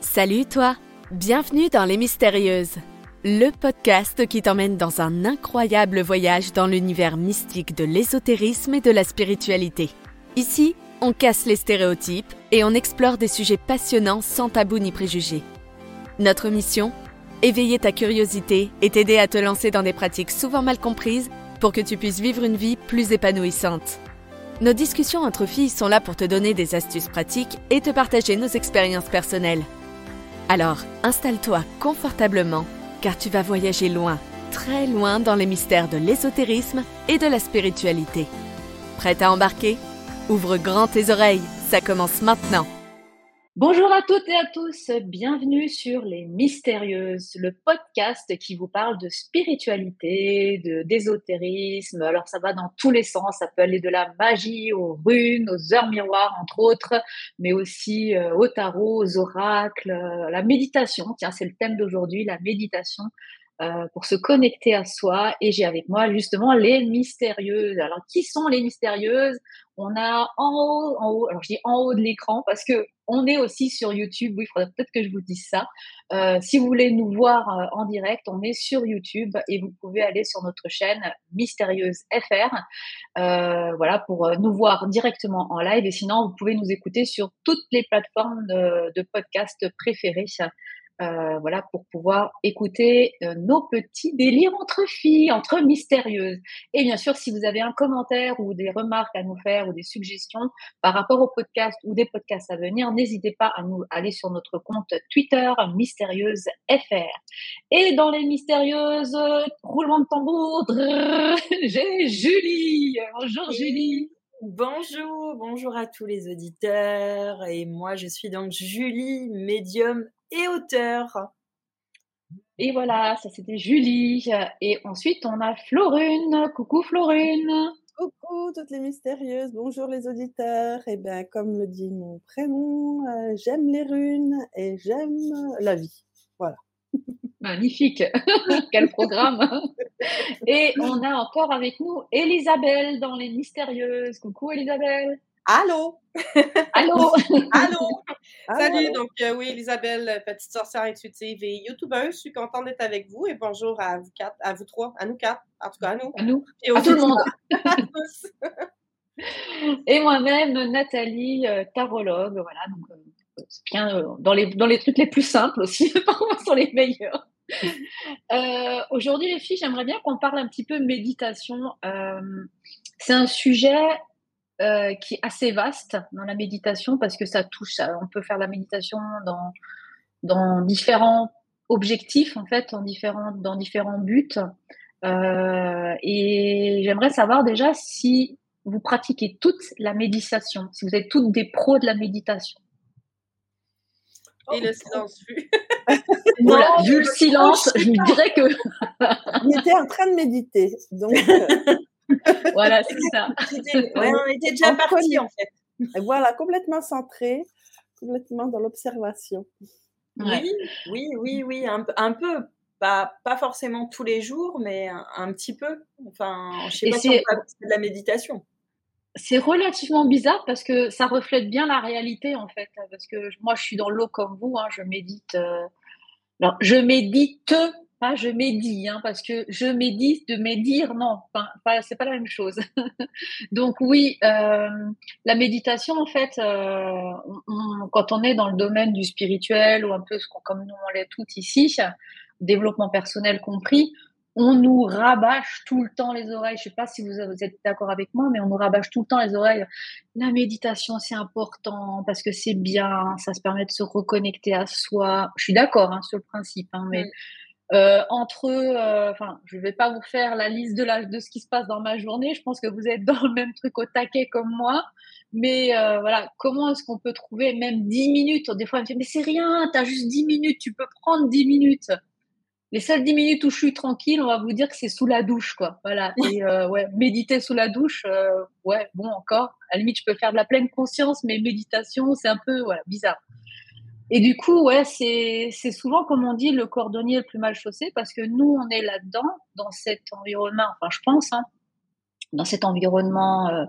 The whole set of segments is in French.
Salut toi, bienvenue dans Les Mystérieuses, le podcast qui t'emmène dans un incroyable voyage dans l'univers mystique de l'ésotérisme et de la spiritualité. Ici, on casse les stéréotypes et on explore des sujets passionnants sans tabou ni préjugés. Notre mission? Éveiller ta curiosité et t'aider à te lancer dans des pratiques souvent mal comprises pour que tu puisses vivre une vie plus épanouissante. Nos discussions entre filles sont là pour te donner des astuces pratiques et te partager nos expériences personnelles. Alors, installe-toi confortablement car tu vas voyager loin, très loin dans les mystères de l'ésotérisme et de la spiritualité. Prête à embarquer? Ouvre grand tes oreilles, ça commence maintenant. Bonjour à toutes et à tous, bienvenue sur Les Mystérieuses, le podcast qui vous parle de spiritualité, de d'ésotérisme. Alors ça va dans tous les sens, ça peut aller de la magie aux runes, aux heures miroirs entre autres, mais aussi euh, au tarot, aux oracles, euh, la méditation. Tiens, c'est le thème d'aujourd'hui, la méditation. Euh, pour se connecter à soi. Et j'ai avec moi justement les mystérieuses. Alors, qui sont les mystérieuses? On a en haut, en haut, alors je dis en haut de l'écran parce que on est aussi sur YouTube. Oui, il faudrait peut-être que je vous dise ça. Euh, si vous voulez nous voir euh, en direct, on est sur YouTube et vous pouvez aller sur notre chaîne Mystérieuse FR. Voilà, pour nous voir directement en live. Et sinon, vous pouvez nous écouter sur toutes les plateformes de, de podcast préférées. Euh, voilà, pour pouvoir écouter euh, nos petits délires entre filles, entre mystérieuses. Et bien sûr, si vous avez un commentaire ou des remarques à nous faire ou des suggestions par rapport au podcast ou des podcasts à venir, n'hésitez pas à nous aller sur notre compte Twitter Mystérieuse FR. Et dans les mystérieuses, roulement de tambour, j'ai Julie. Bonjour Julie. Bonjour, bonjour à tous les auditeurs. Et moi, je suis donc Julie, médium et auteur. Et voilà, ça c'était Julie. Et ensuite, on a Florune. Coucou Florune. Coucou toutes les mystérieuses, bonjour les auditeurs. Et eh bien, comme le dit mon prénom, euh, j'aime les runes et j'aime la vie. Voilà. Magnifique. Quel programme. et on a encore avec nous Elisabelle dans les mystérieuses. Coucou Elisabelle. Allô? Allô? Allô? Salut, donc euh, oui, Elisabelle, petite sorcière intuitive et youtubeuse. Je suis contente d'être avec vous et bonjour à vous quatre, à vous trois, à nous quatre, en tout cas à nous. À nous. Et à tout le monde. à tous. et moi-même, Nathalie, euh, tarologue, voilà, donc euh, bien dans, les, dans les trucs les plus simples aussi, parfois sont les meilleurs. Aujourd'hui, les filles, j'aimerais bien qu'on parle un petit peu méditation. c'est un sujet euh, qui est assez vaste dans la méditation parce que ça touche, on peut faire la méditation dans, dans différents objectifs en fait, en différents, dans différents buts. Euh, et j'aimerais savoir déjà si vous pratiquez toute la méditation, si vous êtes toutes des pros de la méditation. Et le silence vu. voilà, vu le silence, je dirais que. On était en train de méditer. Donc, euh, voilà, c'est ça. on était déjà parti en fait. voilà, complètement centré, complètement dans l'observation. Oui, oui, oui, oui, un, un peu. Pas, pas forcément tous les jours, mais un, petit peu. Enfin, je sais pas si on de la méditation. C'est relativement bizarre parce que ça reflète bien la réalité en fait. Parce que moi, je suis dans l'eau comme vous, hein, je médite. Euh, alors, je médite pas je médis, hein, parce que je médite, de médire, non, c'est pas la même chose. Donc oui, euh, la méditation, en fait, euh, quand on est dans le domaine du spirituel ou un peu comme nous on l'est toutes ici, développement personnel compris, on nous rabâche tout le temps les oreilles. Je sais pas si vous, êtes d'accord avec moi, mais on nous rabâche tout le temps les oreilles. La méditation, c'est important parce que c'est bien, ça se permet de se reconnecter à soi. Je suis d'accord hein, sur le principe, hein, mais euh, entre, euh, enfin, je vais pas vous faire la liste de, la, de ce qui se passe dans ma journée. Je pense que vous êtes dans le même truc au taquet comme moi. Mais euh, voilà, comment est-ce qu'on peut trouver même 10 minutes? Des fois, on me dit, mais c'est rien, tu as juste 10 minutes, tu peux prendre 10 minutes. Les seules 10 minutes où je suis tranquille, on va vous dire que c'est sous la douche, quoi. Voilà. Et euh, ouais, méditer sous la douche, euh, ouais, bon, encore. À la limite, je peux faire de la pleine conscience, mais méditation, c'est un peu, voilà, bizarre. Et du coup, ouais, c'est, c'est souvent, comme on dit, le cordonnier le plus mal chaussé parce que nous, on est là-dedans, dans cet environnement, enfin, je pense, hein, dans cet environnement euh,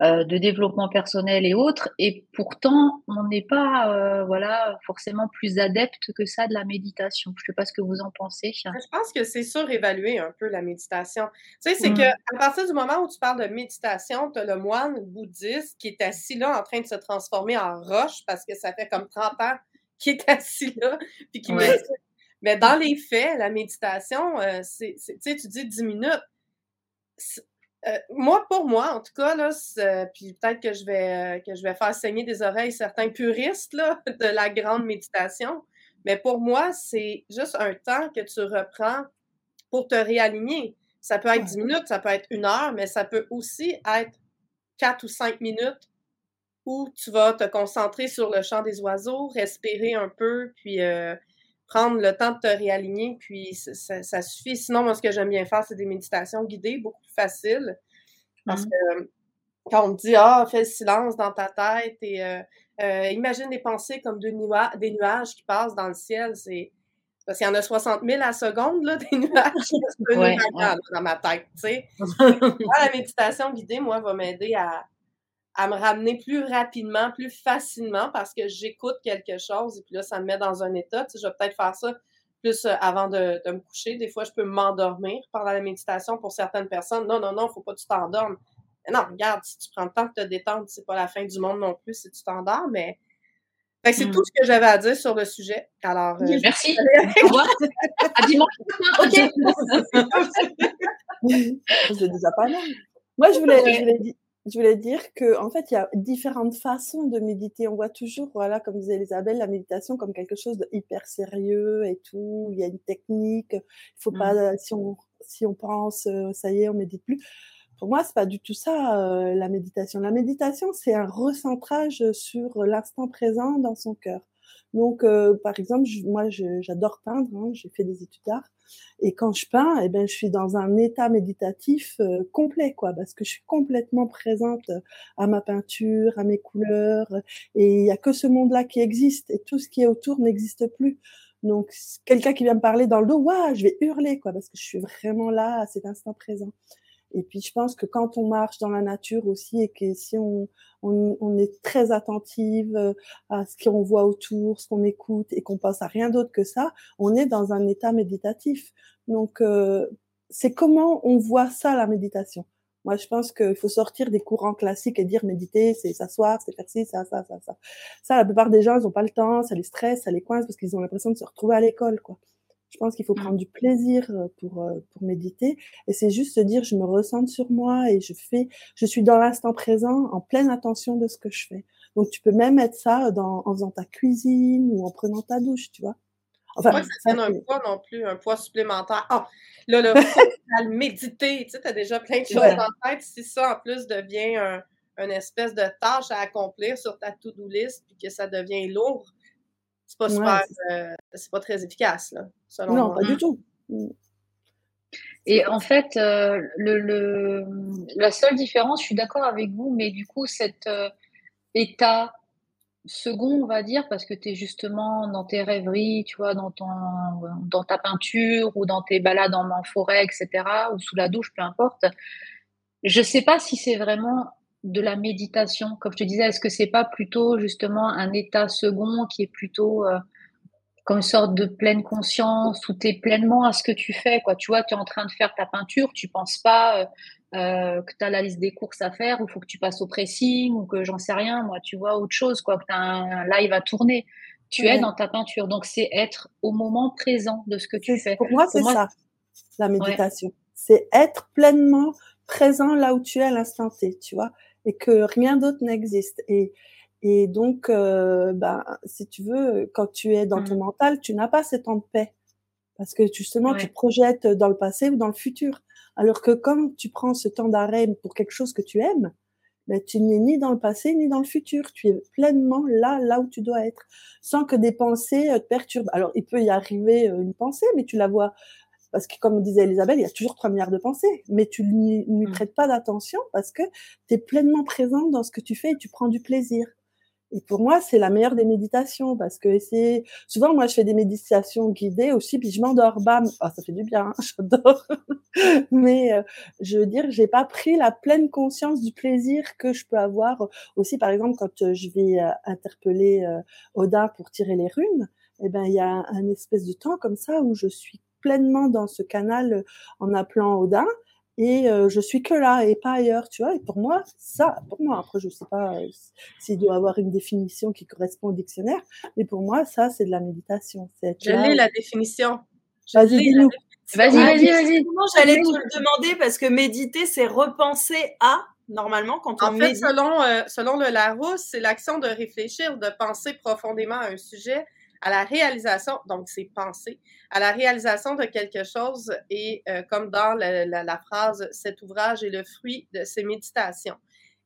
euh, de développement personnel et autres. Et pourtant, on n'est pas euh, voilà, forcément plus adepte que ça de la méditation. Je ne sais pas ce que vous en pensez. Je pense que c'est surévalué un peu la méditation. Tu sais, c'est que mmh. qu'à partir du moment où tu parles de méditation, tu as le moine bouddhiste qui est assis là en train de se transformer en roche parce que ça fait comme 30 ans qu'il est assis là, puis qui Mais dans les faits, la méditation, euh, c'est, tu sais, tu dis 10 minutes. Euh, moi, pour moi, en tout cas, là, puis peut-être que je vais euh, que je vais faire saigner des oreilles certains puristes là, de la grande méditation, mais pour moi, c'est juste un temps que tu reprends pour te réaligner. Ça peut être 10 minutes, ça peut être une heure, mais ça peut aussi être 4 ou 5 minutes où tu vas te concentrer sur le chant des oiseaux, respirer un peu, puis euh, prendre le temps de te réaligner, puis ça, suffit. Sinon, moi, ce que j'aime bien faire, c'est des méditations guidées, beaucoup plus faciles. Parce mmh. que quand on me dit Ah, fais le silence dans ta tête et euh, euh, imagine des pensées comme des nuages qui passent dans le ciel, c'est. Parce qu'il y en a 60 000 à la seconde, là, des nuages. C'est ouais, dans ma tête, tu sais. la méditation guidée, moi, va m'aider à, à me ramener plus rapidement, plus facilement parce que j'écoute quelque chose et puis là, ça me met dans un état. Tu sais, je vais peut-être faire ça plus euh, avant de, me coucher. Des fois, je peux m'endormir pendant la méditation pour certaines personnes. Non, non, non, faut pas que tu t'endormes. Non, regarde, si tu prends le temps de te détendre, c'est pas la fin du monde non plus si tu t'endors, mais c'est hmm. tout ce que j'avais à dire sur le sujet. Alors, euh, merci. Au revoir. à dimanche. OK. c'est déjà pas mal. Moi, je voulais, je voulais dire je voulais dire que en fait, il y a différentes façons de méditer. On voit toujours, voilà, comme disait Isabelle, la méditation comme quelque chose de hyper sérieux et tout. Il y a une technique. Il faut pas, mmh. si on, si on pense, euh, ça y est, on médite plus. Pour moi, c'est pas du tout ça, euh, la méditation. La méditation, c'est un recentrage sur l'instant présent dans son cœur. Donc, euh, par exemple, moi, j'adore peindre. Hein, j'ai fait des études d'art. Et quand je peins, eh ben, je suis dans un état méditatif euh, complet, quoi, parce que je suis complètement présente à ma peinture, à mes couleurs. Et il y a que ce monde-là qui existe. Et tout ce qui est autour n'existe plus. Donc, quelqu'un qui vient me parler dans le dos, waouh, je vais hurler, quoi, parce que je suis vraiment là à cet instant présent. Et puis je pense que quand on marche dans la nature aussi et que si on, on, on est très attentive euh, à ce qu'on voit autour, ce qu'on écoute et qu'on pense à rien d'autre que ça, on est dans un état méditatif. Donc euh, c'est comment on voit ça la méditation. Moi, je pense qu'il faut sortir des courants classiques et dire méditer, c'est s'asseoir, c'est faire ci, ça, ça, ça, ça. Ça, la plupart des gens, ils n'ont pas le temps, ça les stresse, ça les coince parce qu'ils ont l'impression de se retrouver à l'école, quoi. Je pense qu'il faut mmh. prendre du plaisir pour, pour méditer. Et c'est juste se dire, je me ressens sur moi et je fais, je suis dans l'instant présent, en pleine attention de ce que je fais. Donc, tu peux même mettre ça dans, en faisant ta cuisine ou en prenant ta douche, tu vois. Enfin, pas que ça donne un poids non plus, un poids supplémentaire. Ah, là, là, faut méditer. Tu sais, as déjà plein de choses en tête. Si ça, en plus, devient un, une espèce de tâche à accomplir sur ta to-do list, puis que ça devient lourd, c'est pas super, euh, c'est pas très efficace, là, selon non, pas du tout. Mmh. Et en fait, euh, le, le, la seule différence, je suis d'accord avec vous, mais du coup, cet euh, état second, on va dire, parce que tu es justement dans tes rêveries, tu vois, dans, ton, dans ta peinture ou dans tes balades en, en forêt, etc., ou sous la douche, peu importe. Je sais pas si c'est vraiment de la méditation Comme je te disais, est-ce que c'est pas plutôt justement un état second qui est plutôt euh, comme une sorte de pleine conscience où tu es pleinement à ce que tu fais quoi? Tu vois, tu es en train de faire ta peinture, tu penses pas euh, euh, que tu as la liste des courses à faire ou faut que tu passes au pressing ou que j'en sais rien, moi, tu vois autre chose quoi, que tu as un live à tourner. Tu es dans ta peinture. Donc c'est être au moment présent de ce que tu fais. Pour moi, c'est ça la méditation. C'est être pleinement présent là où tu es à l'instant T, tu vois et que rien d'autre n'existe. Et, et donc, euh, ben, si tu veux, quand tu es dans ton mmh. mental, tu n'as pas ce temps de paix. Parce que justement, tu projettes dans le passé ou dans le futur. Alors que quand tu prends ce temps d'arrêt pour quelque chose que tu aimes, ben, tu n'es ni dans le passé ni dans le futur. Tu es pleinement là, là où tu dois être, sans que des pensées euh, te perturbent. Alors, il peut y arriver euh, une pensée, mais tu la vois parce que comme disait Elisabeth, il y a toujours trois milliards de pensées, mais tu n'y mmh. prêtes pas d'attention parce que tu es pleinement présent dans ce que tu fais et tu prends du plaisir. Et pour moi, c'est la meilleure des méditations parce que c'est souvent moi je fais des méditations guidées aussi puis je m'endors bam, oh, ça fait du bien, hein, j'adore. Mais euh, je veux dire, j'ai pas pris la pleine conscience du plaisir que je peux avoir aussi par exemple quand euh, je vais euh, interpeller Odin pour tirer les runes, eh ben il y a un espèce de temps comme ça où je suis pleinement dans ce canal en appelant Odin et euh, je suis que là et pas ailleurs, tu vois. Et pour moi, ça, pour moi, après, je sais pas euh, s'il doit avoir une définition qui correspond au dictionnaire, mais pour moi, ça, c'est de la méditation. Je lis la définition. Vas-y, dis-nous. Vas-y, vas-y, vas-y. J'allais te le demander? Parce que méditer, c'est repenser à, normalement, quand on En fait, selon, euh, selon le Larousse, c'est l'action de réfléchir, de penser profondément à un sujet à la réalisation, donc c'est penser, à la réalisation de quelque chose et euh, comme dans la, phrase, cet ouvrage est le fruit de ses méditations.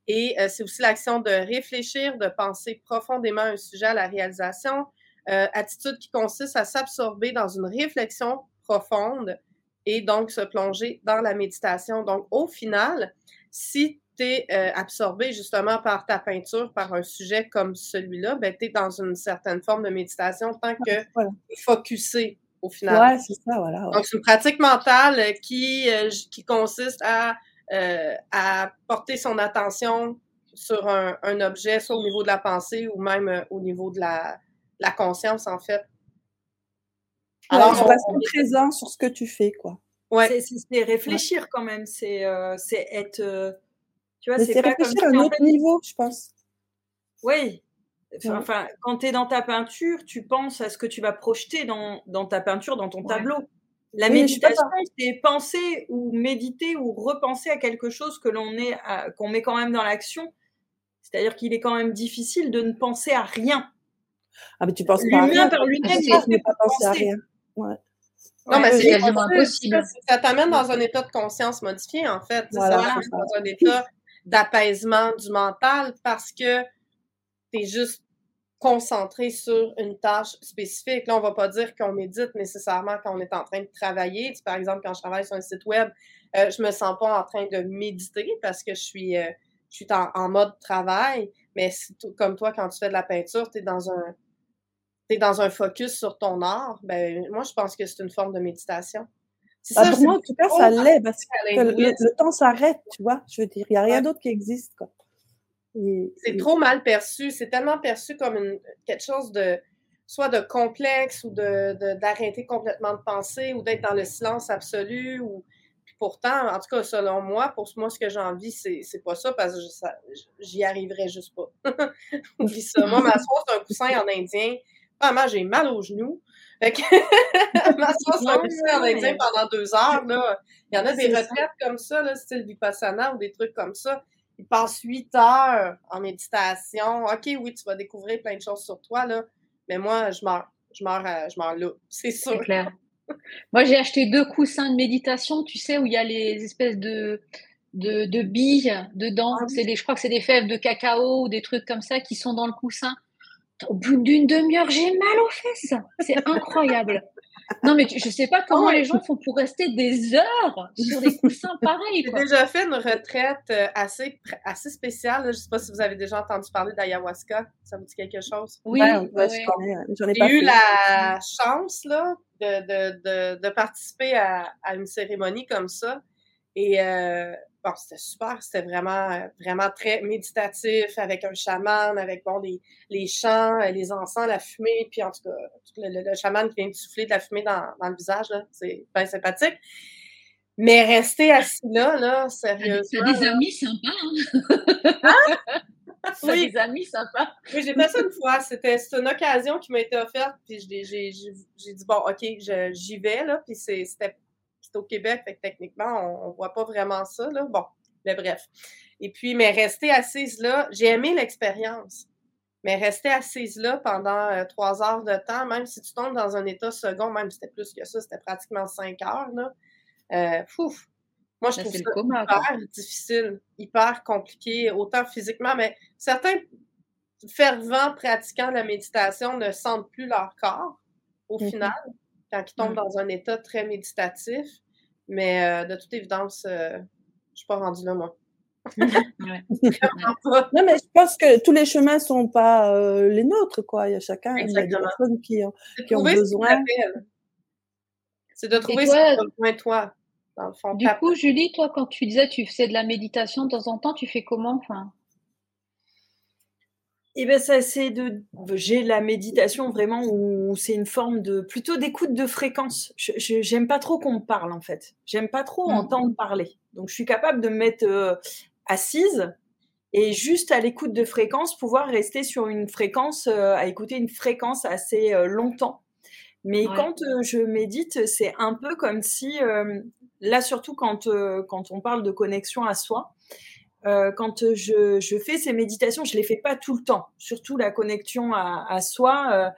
Et euh, c'est aussi l'action de réfléchir, de penser profondément un sujet à la réalisation, euh, attitude qui consiste à s'absorber dans une réflexion profonde et donc se plonger dans la méditation. Donc au final, si tu es euh, absorbé justement par ta peinture, par un sujet comme celui-là, ben, tu es dans une certaine forme de méditation tant que tu es focusé au final. Ouais, c'est ça, voilà. Donc, c'est une pratique mentale qui, euh, qui consiste à, euh, à porter son attention sur un, un, objet, soit au niveau de la pensée ou même au niveau de la, la conscience, en fait. Alors, on reste présent sur ce que tu fais, quoi. Ouais. C'est réfléchir quand même, c'est être tu vois, c'est réfléchir à un autre niveau, je pense. Oui. Enfin, quand tu es dans ta peinture, tu penses à ce que tu vas projeter dans, dans ta peinture, dans ton tableau. La méditation, c'est penser ou méditer ou repenser à quelque chose que l'on est, qu'on met quand même dans l'action. C'est-à-dire qu'il est quand même difficile de ne penser à rien. Ah, mais tu penses pas à rien. par lui-même, il pas penser à rien. Ouais. Non, mais c'est quasiment impossible. Ça t'amène dans un état de conscience modifié, en fait. Voilà, ça t'amène dans un état d'apaisement du mental parce que tu es juste concentré sur une tâche spécifique. Là, on va pas dire qu'on médite nécessairement quand on est en train de travailler. par exemple, quand je travaille sur un site web, euh, je me sens pas en train de méditer parce que je suis, euh, en, mode travail. Mais comme toi, quand tu fais de la peinture, tu es dans un dans un focus sur ton art. Ben, moi, je pense que c'est une forme de méditation. Ah, pour moi, en tout cas, ça l'est parce que le, temps s'arrête, tu vois. Je veux dire, il n'y a rien d'autre qui existe. C'est trop mal perçu. C'est tellement perçu comme une, quelque chose de soit de complexe ou de, d'arrêter complètement de penser ou d'être dans le silence absolu. Ou, pourtant, en tout cas, selon moi, pour moi, ce que j'ai envie, c'est, c'est pas ça parce que j'y arriverais juste pas. Oublie ça. Moi, ma soie, c'est un coussin en indien. Vraiment, j'ai mal aux genoux. Fait que, m'asseoir en examen pendant deux heures, là. Il y en a des retraites comme ça, là, style Vipassana ou des trucs comme ça. Ils passent huit heures en méditation. OK, oui, tu vas découvrir plein de choses sur toi, là. Mais moi, je meurs. Je meurs, je meurs là. C'est sûr. C'est clair. Moi, j'ai acheté deux coussins de méditation, tu sais, où il y a les espèces de, de, de billes dedans. Ah c'est des, je crois que c'est des fèves de cacao ou des trucs comme ça qui sont dans le coussin au bout d'une demi-heure, j'ai mal aux fesses. C'est incroyable. Non, mais je sais pas comment les gens font pour rester des heures sur des coussins pareils. J'ai déjà fait une retraite euh, assez, assez spéciale. Je ne sais pas si vous avez déjà entendu parler d'ayahuasca. Ça vous dit quelque chose? Oui, J'ai eu la chance là, de, de, de, de participer à, à, une cérémonie comme ça. Et euh, bon, c'était super, c'était vraiment, vraiment très méditatif avec un chaman, avec bon, les, les chants, euh, les encens, la fumée, puis en tout cas, le, chaman qui vient de souffler de la fumée dans, dans le visage, c'est bien sympathique. Mais rester assis là, là, sérieusement. T'as des amis sympas, hein? hein? oui. des amis sympas. Oui, j'ai fait ça une fois. C'était une occasion qui m'a été offerte, puis j'ai dit, bon, OK, j'y vais, là, puis c'était au Québec, fait que techniquement, on, ne voit pas vraiment ça, là. Bon, mais bref. Et puis, mais rester assise là, j'ai aimé l'expérience. Mais rester assise là pendant euh, trois heures de temps, même si tu tombes dans un état second, même si c'était plus que ça, c'était pratiquement cinq heures, là. Euh, fouf, moi, je ben, trouve ça hyper difficile, hyper compliqué, autant physiquement, mais certains fervents pratiquants de la méditation ne sentent plus leur corps, au mm-hmm. final, quand ils tombent dans un état très méditatif. Mais euh, de toute évidence, euh, je suis pas rendue là, moi. non, mais je pense que tous les chemins sont pas euh, les nôtres, quoi. Il y a chacun, il y a des personnes qui, ont, qui ont besoin. C'est de trouver ce qui besoin toi. du coup, Julie, toi, quand tu disais tu faisais de la méditation de temps en temps, tu fais comment enfin... Eh bien, ça, c'est de. J'ai la méditation vraiment où c'est une forme de. plutôt d'écoute de fréquence. Je, j'aime pas trop qu'on me parle, en fait. J'aime pas trop mmh. entendre parler. Donc, je suis capable de me mettre euh, assise et juste à l'écoute de fréquence, pouvoir rester sur une fréquence, euh, à écouter une fréquence assez euh, longtemps. Mais quand je médite, c'est un peu comme si, là surtout quand, quand on parle de connexion à soi, euh, quand je, je, fais ces méditations, je les fais pas tout le temps. Surtout la connexion à, à soi. Euh,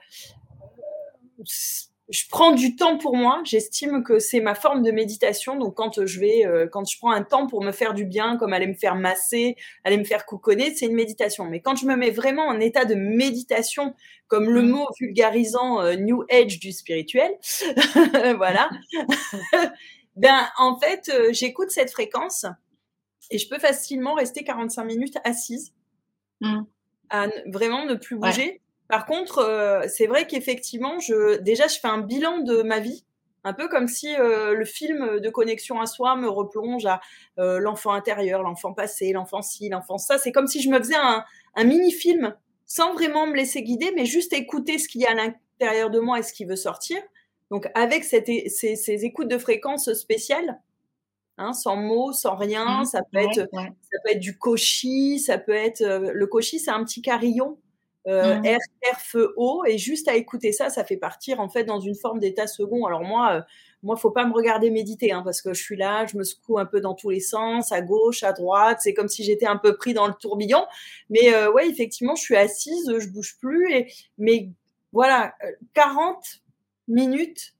je prends du temps pour moi. J'estime que c'est ma forme de méditation. Donc quand je vais, euh, quand je prends un temps pour me faire du bien, comme aller me faire masser, aller me faire couconner, c'est une méditation. Mais quand je me mets vraiment en état de méditation, comme le mmh. mot vulgarisant euh, New Age du spirituel, voilà. ben en fait, j'écoute cette fréquence et je peux facilement rester 45 minutes assise, mmh. à vraiment ne plus bouger. Par contre, euh, c'est vrai qu'effectivement, je, déjà, je fais un bilan de ma vie, un peu comme si euh, le film de connexion à soi me replonge à euh, l'enfant intérieur, l'enfant passé, l'enfant ci, l'enfant ça. C'est comme si je me faisais un, un mini-film sans vraiment me laisser guider, mais juste écouter ce qu'il y a à l'intérieur de moi et ce qui veut sortir. Donc, avec cette, ces, ces écoutes de fréquences spéciales, Hein, sans mots, sans rien. Mmh. ça peut être, ça peut être du koshi, ça peut être euh, le koshi, c'est un petit carillon. Euh, mmh. R, feu, O, et juste à écouter ça, ça fait partir en fait dans une forme d'état second. Alors moi, euh, moi, faut pas me regarder méditer, hein, parce que je suis là, je me secoue un peu dans tous les sens, à gauche, à droite, c'est comme si j'étais un peu pris dans le tourbillon. Mais euh, ouais, effectivement, je suis assise, je bouge plus, et mais voilà, 40 minutes,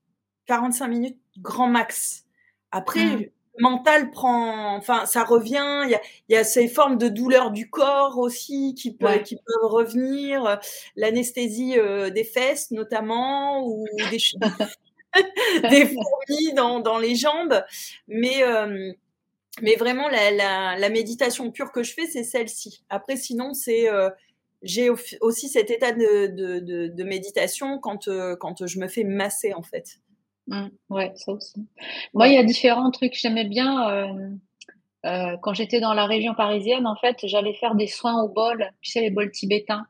45 minutes, grand max. Après, mmh mental prend, enfin, ça revient. Il y a, il y a ces formes de douleur du corps aussi qui, peuvent, qui peuvent revenir. L'anesthésie euh, des fesses notamment ou des, des fourmis dans, dans les jambes. Mais euh, mais vraiment la, la, la, méditation pure que je fais, c'est celle-ci. Après, sinon, c'est euh, j'ai aussi cet état de, de, de, de méditation quand quand je me fais masser en fait. Mmh, ouais, ça aussi. Moi, il y a différents trucs. J'aimais bien euh, euh, quand j'étais dans la région parisienne. En fait, j'allais faire des soins au bol. Tu sais, les bols tibétains.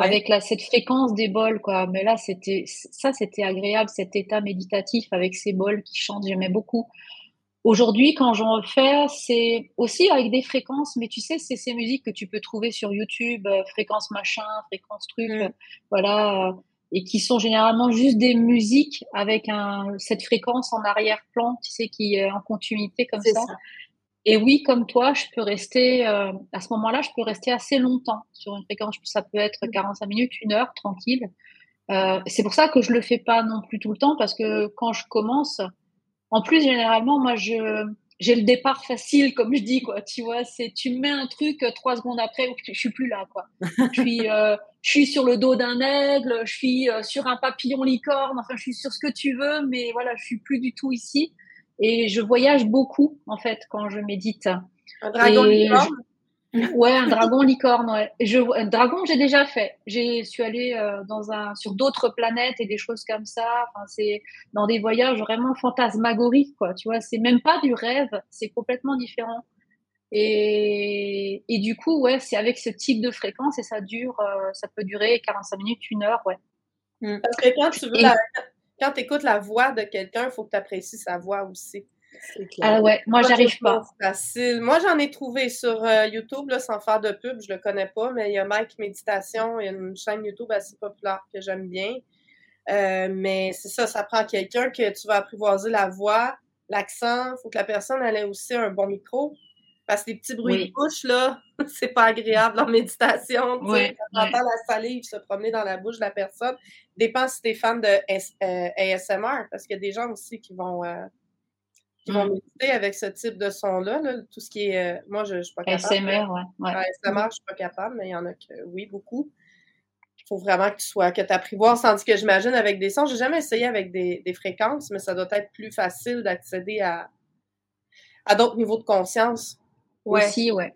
Avec la, cette fréquence des bols, quoi. Mais là, c'était ça, c'était agréable, cet état méditatif avec ces bols qui chantent. J'aimais beaucoup. Aujourd'hui, quand j'en fais, c'est aussi avec des fréquences, mais tu sais, c'est ces musiques que tu peux trouver sur YouTube, euh, fréquence machin, fréquence truc, mmh. voilà et qui sont généralement juste des musiques avec un, cette fréquence en arrière-plan, tu sais, qui est en continuité comme ça. Et oui, comme toi, je peux rester, euh, à ce moment-là, je peux rester assez longtemps sur une fréquence. Ça peut être 45 minutes, une heure, tranquille. Euh, c'est pour ça que je le fais pas non plus tout le temps parce que quand je commence, en plus, généralement, moi, je, j'ai le départ facile, comme je dis, quoi. Tu vois, c'est tu mets un truc euh, trois secondes après, je suis plus là, quoi. je suis, euh, je suis sur le dos d'un aigle, je suis euh, sur un papillon licorne, enfin, je suis sur ce que tu veux, mais voilà, je suis plus du tout ici. Et je voyage beaucoup, en fait, quand je médite. Un dragon licorne? Ouais, un dragon licorne. Ouais. Je, un dragon, j'ai déjà fait. J'ai suis allée euh, dans un sur d'autres planètes et des choses comme ça. Enfin, c'est dans des voyages vraiment fantasmagoriques, quoi. Tu vois, c'est même pas du rêve, c'est complètement différent. Et, et du coup, ouais, c'est avec ce type de fréquence et ça dure, euh, ça peut durer 45 minutes, une heure, ouais. Mmh. Parce que quand tu veux, la, quand écoutes la voix de quelqu'un, il faut que tu apprécies sa voix aussi. Ah ouais, moi j'arrive pas. Facile. Moi j'en ai trouvé sur euh, YouTube là, sans faire de pub, je le connais pas, mais il y a Mike Méditation, il y a une chaîne YouTube assez populaire que j'aime bien. Euh, mais c'est ça, ça prend quelqu'un que tu vas apprivoiser la voix, l'accent, il faut que la personne ait aussi un bon micro. Parce que les petits bruits de bouche, là, c'est pas agréable en méditation. Oui. Quand entends la salive se promener dans la bouche de la personne, dépend si t'es fan de ASMR, euh, parce qu'il y a des gens aussi qui vont qui vont méditer avec ce type de son-là. tout ce qui est. Euh, moi, je ne suis pas capable. SMR, ouais. ouais. SMR, je suis pas capable, mais il y en a que oui, beaucoup. Il faut vraiment que tu sois, que tu apprivoises. Tandis que j'imagine avec des sons, j'ai jamais essayé avec des, des, fréquences, mais ça doit être plus facile d'accéder à, à d'autres niveaux de conscience. Ouais. Aussi, ouais.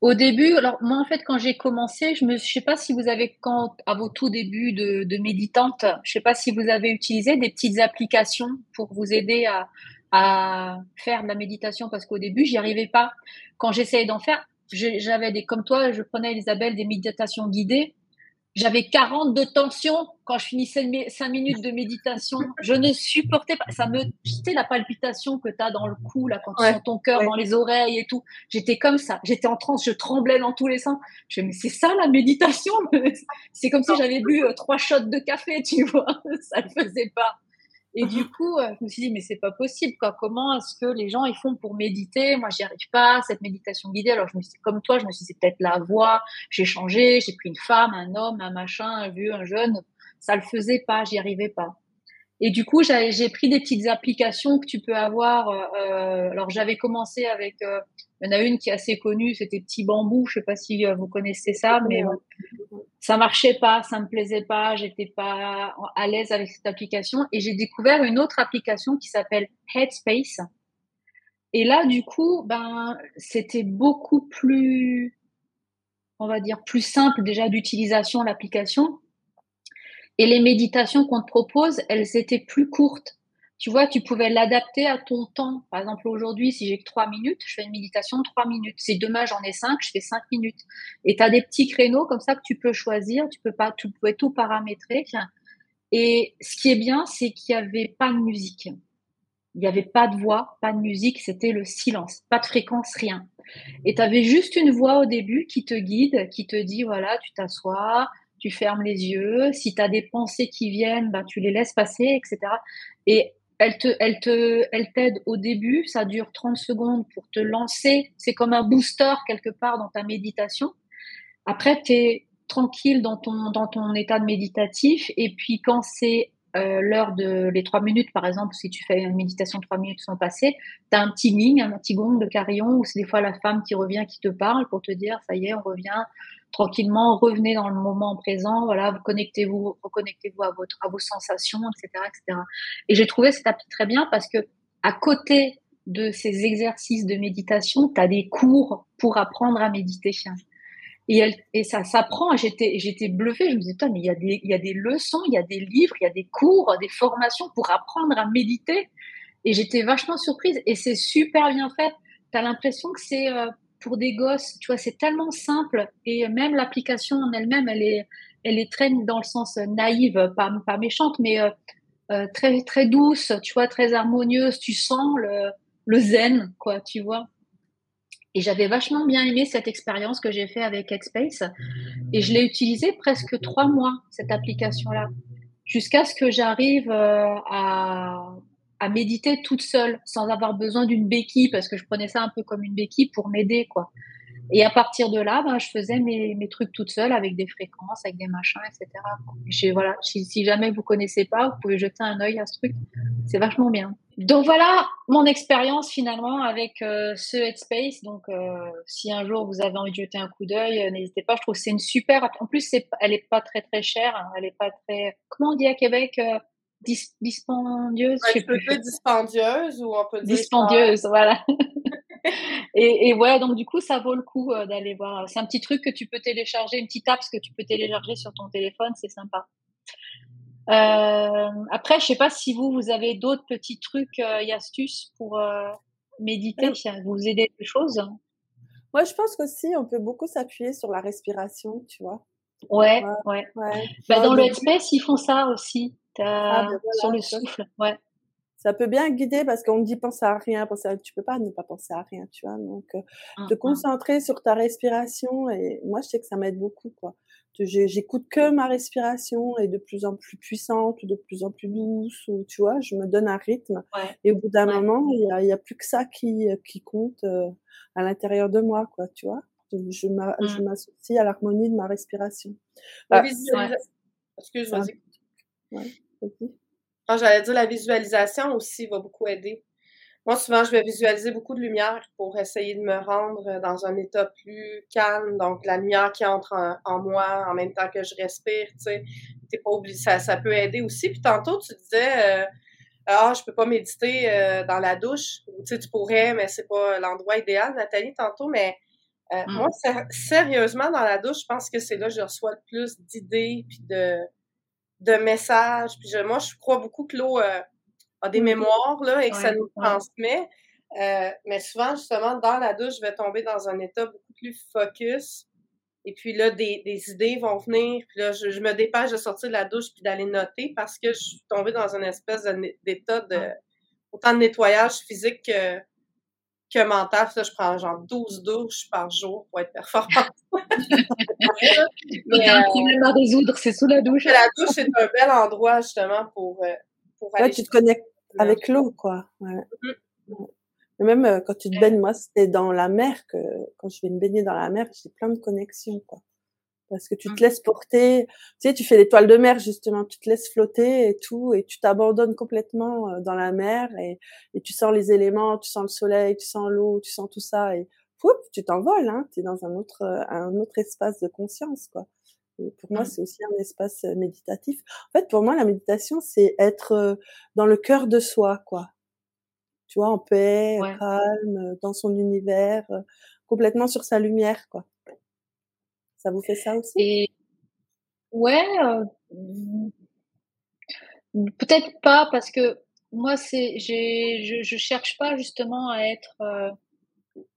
Au début, alors moi en fait quand j'ai commencé, je ne sais pas si vous avez quand à vos tout débuts de, de méditante, je sais pas si vous avez utilisé des petites applications pour vous aider à, à faire de la méditation parce qu'au début j'y arrivais pas. Quand j'essayais d'en faire, j'avais des comme toi, je prenais Isabelle des méditations guidées j'avais 40 de tension quand je finissais mes 5 minutes de méditation. Je ne supportais pas. Ça me, tu sais, la palpitation que tu as dans le cou, là, quand tu sens ton cœur dans les oreilles et tout. J'étais comme ça. J'étais en transe, je tremblais dans tous les sens. Je me mais c'est ça la méditation? c'est comme si j'avais bu euh, trois shots de café, tu vois? ça ne faisait pas. Et du coup, euh, je me suis dit, mais c'est pas possible, quoi. Comment est-ce que les gens, ils font pour méditer? Moi, j'y arrive pas, cette méditation guidée. Alors, je me suis, comme toi, je me suis dit, c'est peut-être la voix. J'ai changé, j'ai pris une femme, un homme, un machin, un vieux, un jeune. Ça le faisait pas, j'y arrivais pas. Et du coup, j'ai pris des petites applications que tu peux avoir. Euh, euh alors, j'avais commencé avec, euh, il y en a une qui est assez connue, c'était Petit Bambou. Je sais pas si vous connaissez ça, mais ça marchait pas, ça me plaisait pas, j'étais pas à l'aise avec cette application et j'ai découvert une autre application qui s'appelle Headspace. Et là, du coup, ben, c'était beaucoup plus, on va dire, plus simple déjà d'utilisation l'application. Et les méditations qu'on te propose, elles étaient plus courtes tu vois, tu pouvais l'adapter à ton temps. Par exemple, aujourd'hui, si j'ai que trois minutes, je fais une méditation de trois minutes. Si demain j'en ai cinq, je fais cinq minutes. Et tu as des petits créneaux comme ça que tu peux choisir. Tu peux pas, tu pouvais tout paramétrer. Et ce qui est bien, c'est qu'il n'y avait pas de musique. Il n'y avait pas de voix, pas de musique, c'était le silence, pas de fréquence, rien. Et tu avais juste une voix au début qui te guide, qui te dit, voilà, tu t'assois, tu fermes les yeux, si tu as des pensées qui viennent, bah, tu les laisses passer, etc. Et elle te, elle te, elle t'aide au début, ça dure 30 secondes pour te lancer. C'est comme un booster quelque part dans ta méditation. Après, tu es tranquille dans ton, dans ton état de méditatif. Et puis, quand c'est euh, l'heure de les trois minutes, par exemple, si tu fais une méditation trois minutes sont passées, tu as un petit ming, un petit gong de carillon, ou c'est des fois la femme qui revient, qui te parle pour te dire, ça y est, on revient tranquillement, revenez dans le moment présent, voilà, vous connectez-vous, reconnectez-vous à votre, à vos sensations, etc., etc. Et j'ai trouvé cet appli très bien parce que à côté de ces exercices de méditation, tu as des cours pour apprendre à méditer. Et, elle, et ça s'apprend. J'étais, j'étais bluffée. Je me disais, mais il y, a des, il y a des leçons, il y a des livres, il y a des cours, des formations pour apprendre à méditer. Et j'étais vachement surprise. Et c'est super bien fait. Tu as l'impression que c'est euh, pour des gosses. Tu vois, c'est tellement simple. Et même l'application en elle-même, elle est, elle est très dans le sens naïve, pas, pas méchante, mais euh, euh, très, très douce, tu vois, très harmonieuse. Tu sens le, le zen, quoi, tu vois. Et j'avais vachement bien aimé cette expérience que j'ai fait avec Headspace. Et je l'ai utilisée presque trois mois, cette application-là, jusqu'à ce que j'arrive euh, à, à méditer toute seule, sans avoir besoin d'une béquille, parce que je prenais ça un peu comme une béquille pour m'aider, quoi. Et à partir de là, ben, je faisais mes, mes, trucs toute seule avec des fréquences, avec des machins, etc. voilà, si, si, jamais vous connaissez pas, vous pouvez jeter un œil à ce truc. C'est vachement bien. Donc voilà mon expérience finalement avec euh, ce Headspace. Donc euh, si un jour vous avez envie de jeter un coup d'œil, euh, n'hésitez pas. Je trouve que c'est une super. En plus, c'est, elle est pas très très chère. Hein. Elle est pas très. Comment on dit à Québec dispendieuse? Ouais, je peux dire dispendieuse ou peut dire dispendieuse, voilà. et, et, ouais, donc du coup, ça vaut le coup d'aller voir. C'est un petit truc que tu peux télécharger, une petite app que tu peux télécharger sur ton téléphone, c'est sympa. Euh, après, je sais pas si vous, vous avez d'autres petits trucs euh, et astuces pour euh, méditer, vous aider des choses. Moi, je pense qu'aussi, on peut beaucoup s'appuyer sur la respiration, tu vois. Ouais, ouais. ouais. Bah, dans le Headspace, ils font ça aussi, ah, ben sur le souffle. Ouais. Ça peut bien guider parce qu'on dit pense à rien, penser à... tu peux pas ne pas penser à rien, tu vois. Donc, euh, mmh, te mmh. concentrer sur ta respiration et moi, je sais que ça m'aide beaucoup, quoi. J'écoute que ma respiration est de plus en plus puissante ou de plus en plus douce ou tu vois je me donne un rythme et au bout d'un moment il y a, y a, plus que ça qui qui compte euh, à l'intérieur de moi quoi tu vois. Je mmh. m'associe à l'harmonie de ma respiration. Bah, visualisation excuse moi ah, j'allais dire la visualisation aussi va beaucoup aider moi, souvent, je vais visualiser beaucoup de lumière pour essayer de me rendre dans un état plus calme. Donc, la lumière qui entre en, moi en même temps que je respire, tu sais, t'es pas obligé, ça, ça peut aider aussi. Puis tantôt, tu disais, euh, ah, je peux pas méditer euh, dans la douche. Tu sais, tu pourrais, mais c'est pas l'endroit idéal, Nathalie, tantôt. Mais Euh, mm. Moi, sérieusement, dans la douche, je pense que c'est là que je reçois le plus d'idées puis de, de messages. Puis moi, je crois beaucoup que l'eau euh, a des mémoires là, et que ça nous transmet. Euh, mais souvent, justement, dans la douche, je vais tomber dans un état beaucoup plus focus. Et puis là, des, des idées vont venir. Puis là, je, me dépêche de sortir de la douche puis d'aller noter parce que je suis tombée dans une espèce d'état de, autant de nettoyage physique que, que mental. Ça, je prends genre 12 douches par jour pour être performante. A un problème à résoudre, c'est sous la douche. La douche, c'est un bel endroit, justement, pour, euh, pour aller. tu te connectes avec l'eau, quoi. Ouais. Mm-hmm. même euh, quand tu te baignes, moi, c'était dans la mer que, quand je vais me baigner dans la mer, j'ai plein de connexions, quoi parce que tu te mmh. laisses porter. Tu sais, tu fais l'étoile de mer justement, tu te laisses flotter et tout, et tu t'abandonnes complètement euh, dans la mer et, et, tu sens les éléments, tu sens le soleil, tu sens l'eau, tu sens tout ça et pouf, tu t'envoles. Hein, tu es dans un autre euh, un autre espace de conscience quoi. Et pour moi, mmh. c'est aussi un espace euh, méditatif. En fait, pour moi, la méditation, c'est être dans le cœur de soi, quoi. Tu vois, en paix, calme, dans son univers, complètement sur sa lumière, quoi. Ça vous fait ça aussi? Et ouais, euh, peut-être pas parce que moi c'est j'ai je, je cherche pas justement à être euh,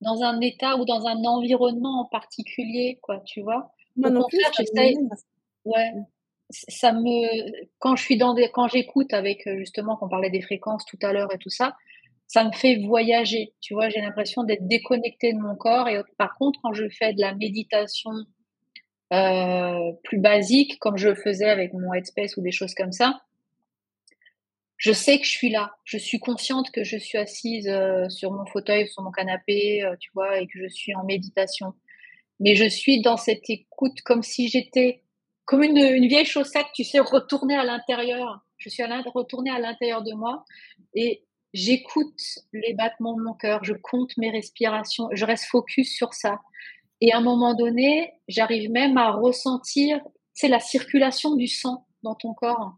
dans un état ou dans un environnement en particulier quoi, tu vois? Moi non plus, Ouais. Ça me quand je suis dans des quand j'écoute avec euh, justement qu'on parlait des fréquences tout à l'heure et tout ça, ça me fait voyager. Tu vois, j'ai l'impression d'être déconnecté de mon corps. Et par contre, quand je fais de la méditation euh, plus basique, comme je le faisais avec mon headspace ou des choses comme ça, je sais que je suis là. Je suis consciente que je suis assise euh, sur mon fauteuil, sur mon canapé, euh, tu vois, et que je suis en méditation. Mais je suis dans cette écoute comme si j'étais comme une, une, vieille chaussette, tu sais, retournée à l'intérieur. Je suis à retournée à l'intérieur de moi et j'écoute les battements de mon cœur, je compte mes respirations, je reste focus sur ça. Et à un moment donné, j'arrive même à ressentir, c'est la circulation du sang dans ton corps.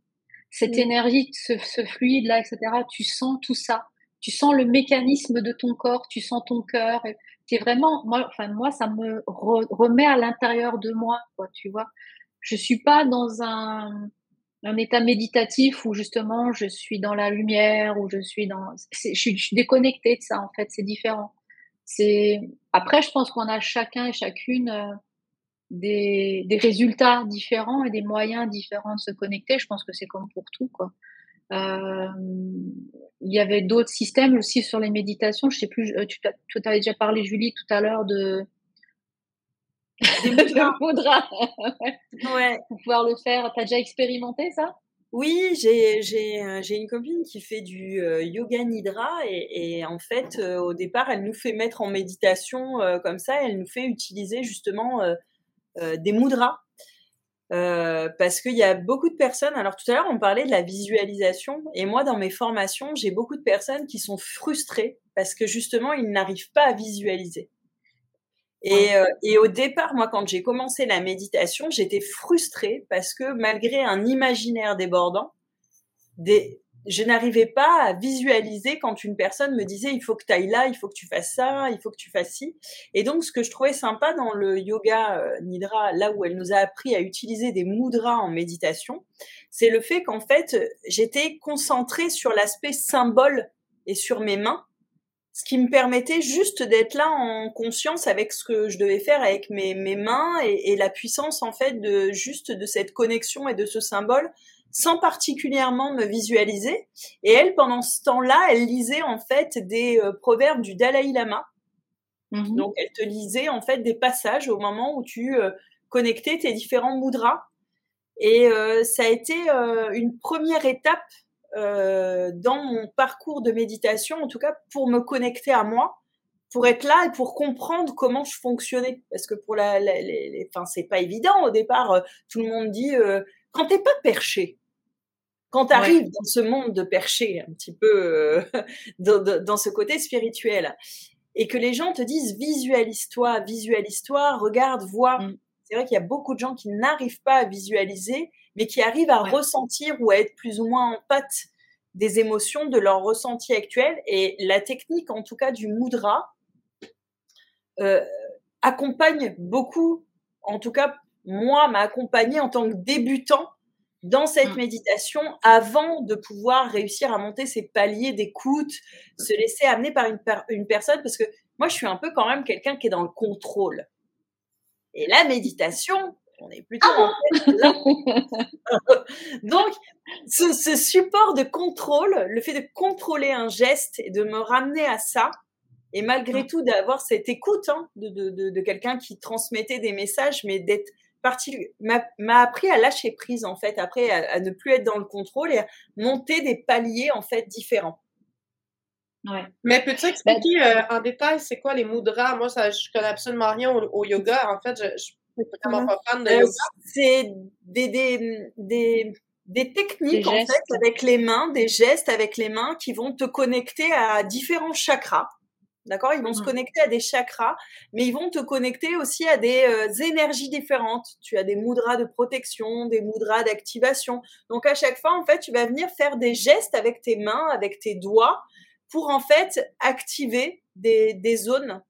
Cette énergie, ce, ce fluide-là, etc. Tu sens tout ça. Tu sens le mécanisme de ton corps, tu sens ton cœur. C'est vraiment, moi, enfin, moi, ça me remet à l'intérieur de moi, quoi, tu vois. Je suis pas dans un, un état méditatif où justement je suis dans la lumière, où je suis dans, je suis, je suis déconnectée de ça, en fait, c'est différent. C'est après, je pense qu'on a chacun et chacune euh, des, des, résultats différents et des moyens différents de se connecter. Je pense que c'est comme pour tout, quoi. Euh, il y avait d'autres systèmes aussi sur les méditations. Je sais plus, euh, tu, tu avais déjà parlé, Julie, tout à l'heure de des mudras. ouais. Pour pouvoir le faire. Tu as déjà expérimenté ça? Oui, euh, j'ai une copine qui fait du euh, yoga nidra et, en fait euh, au départ elle nous fait mettre en méditation comme ça, elle nous fait utiliser justement des mudras parce qu'il y a beaucoup de personnes. Alors tout à l'heure on parlait de la visualisation et moi dans mes formations j'ai beaucoup de personnes qui sont frustrées parce que justement ils n'arrivent pas à visualiser. Et, euh, et, au départ, moi, quand j'ai commencé la méditation, j'étais frustrée parce que malgré un imaginaire débordant, des, je n'arrivais pas à visualiser quand une personne me disait il faut que tu ailles là, il faut que tu fasses ça, il faut que tu fasses ci. Et donc, ce que je trouvais sympa dans le yoga euh, nidra, là où elle nous a appris à utiliser des mudras en méditation, c'est le fait qu'en fait, j'étais concentrée sur l'aspect symbole et sur mes mains ce qui me permettait juste d'être là en conscience avec ce que je devais faire avec mes, mes mains et, et, la puissance en fait de juste de cette connexion et de ce symbole sans particulièrement me visualiser. Et elle, pendant ce temps-là, elle lisait en fait des euh, proverbes du Dalai Lama. Mmh Donc, elle te lisait en fait des passages au moment où tu euh, connectais tes différents mudras. Et euh, ça a été une première étape euh, dans mon parcours de méditation, en tout cas pour me connecter à moi, pour être là et pour comprendre comment je fonctionnais. Parce que pour la, les, enfin, c'est pas évident au départ. Euh, tout le monde dit euh, quand t'es pas perché, quand tu arrives dans ce monde de perché, un petit peu euh, dans, dans, ce côté spirituel, et que les gens te disent visualise-toi, visualise-toi, regarde, vois. Mm. C'est vrai qu'il y a beaucoup de gens qui n'arrivent pas à visualiser mais qui arrivent à ressentir ou à être plus ou moins en pâte des émotions de leur ressenti actuel. Et la technique, en tout cas, du mudra, euh, accompagne beaucoup, en tout cas, moi, m'a accompagné en tant que débutant dans cette mmh. méditation avant de pouvoir réussir à monter ces paliers d'écoute, se laisser amener par une, une personne, parce que moi, je suis un peu quand même quelqu'un qui est dans le contrôle. Et la méditation, on est plutôt ah là. Donc, ce, ce, support de contrôle, le fait de contrôler un geste et de me ramener à ça, et malgré mmh. tout d'avoir cette écoute hein, de, de, de, de quelqu'un qui transmettait des messages, mais d'être partie m'a appris à lâcher prise en fait, après à, ne plus être dans le contrôle et à monter des paliers en fait différents. Ouais. Mais peux-tu bah, expliquer euh, en détail c'est quoi les mudras? Moi, ça, je connais absolument rien au, yoga. En fait, je, vraiment pas fan de euh, yoga. C'est des, des, des, des techniques en fait avec les mains, des gestes avec les mains qui vont te connecter à différents chakras. D'accord? Ils vont se mmh. connecter à des chakras, mais ils vont te connecter aussi à des euh, énergies différentes. Tu as des mudras de protection, des mudras d'activation. Donc à chaque fois, en fait, tu vas venir faire des gestes avec tes mains, avec tes doigts, pour en fait activer des, des zones.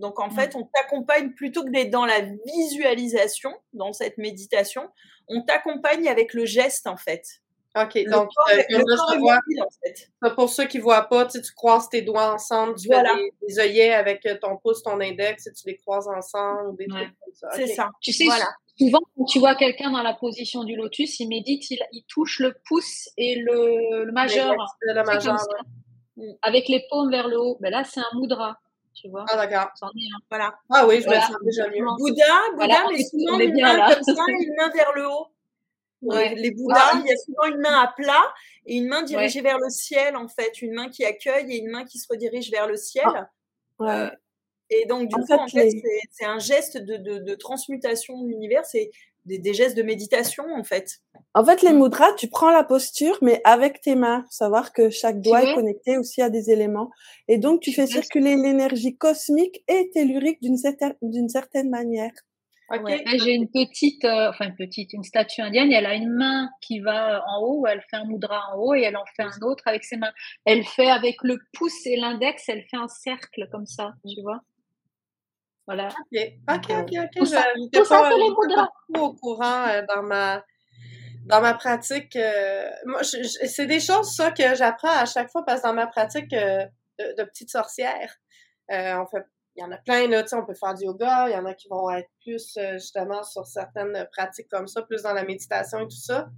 Donc en mmh. fait, on t'accompagne plutôt que d'être dans la visualisation, dans cette méditation, on t'accompagne avec le geste en fait. OK, donc, euh, pour ceux qui ne voient pas, tu, tu croises tes doigts ensemble, tu fais des, œillets avec euh, ton pouce, ton index, et tu les croises ensemble, des trucs comme ça. C'est ça. Tu sais, souvent, quand tu vois quelqu'un dans la position du lotus, il médite, il, il touche le pouce et le, le majeur. Le majeur, mm. Avec les paumes vers le haut. Ben là, c'est un mudra. Tu vois. Ah, d'accord. Voilà. Ah oui, je voilà. me sens déjà mieux. Bouddha, Bouddha, mais souvent une main comme ça une main vers le haut. Ouais, les Bouddhas, il y a souvent une main à plat et une main dirigée vers le ciel, en fait. Une main qui accueille et une main qui se redirige vers le ciel. Ah. Et donc, du coup, en fait, c'est un geste de, de, de transmutation de l'univers. C'est des, des, gestes de méditation, en fait. En fait, les mudras, tu prends la posture, mais avec tes mains. Savoir que chaque doigt est connecté aussi à des éléments. Et donc, tu fais circuler l'énergie cosmique et tellurique d'une certaine, d'une certaine manière. Okay. J'ai une petite, euh, enfin une petite, une statue indienne. elle a une main qui va en haut, elle fait un mudra en haut et elle en fait un autre avec ses mains. Elle fait avec le pouce et l'index, elle fait un cercle comme ça, tu vois. Voilà. Ok, ok, ok. Tout ça, tout ça c'est les mudras. au courant euh, dans ma dans ma pratique. Euh, moi, c'est des choses ça que j'apprends à chaque fois parce que dans ma pratique de, de petite sorcière, on fait il y en a plein, là, on peut faire du yoga, il y en a qui vont être plus euh, justement sur certaines pratiques comme ça, plus dans la méditation et tout ça.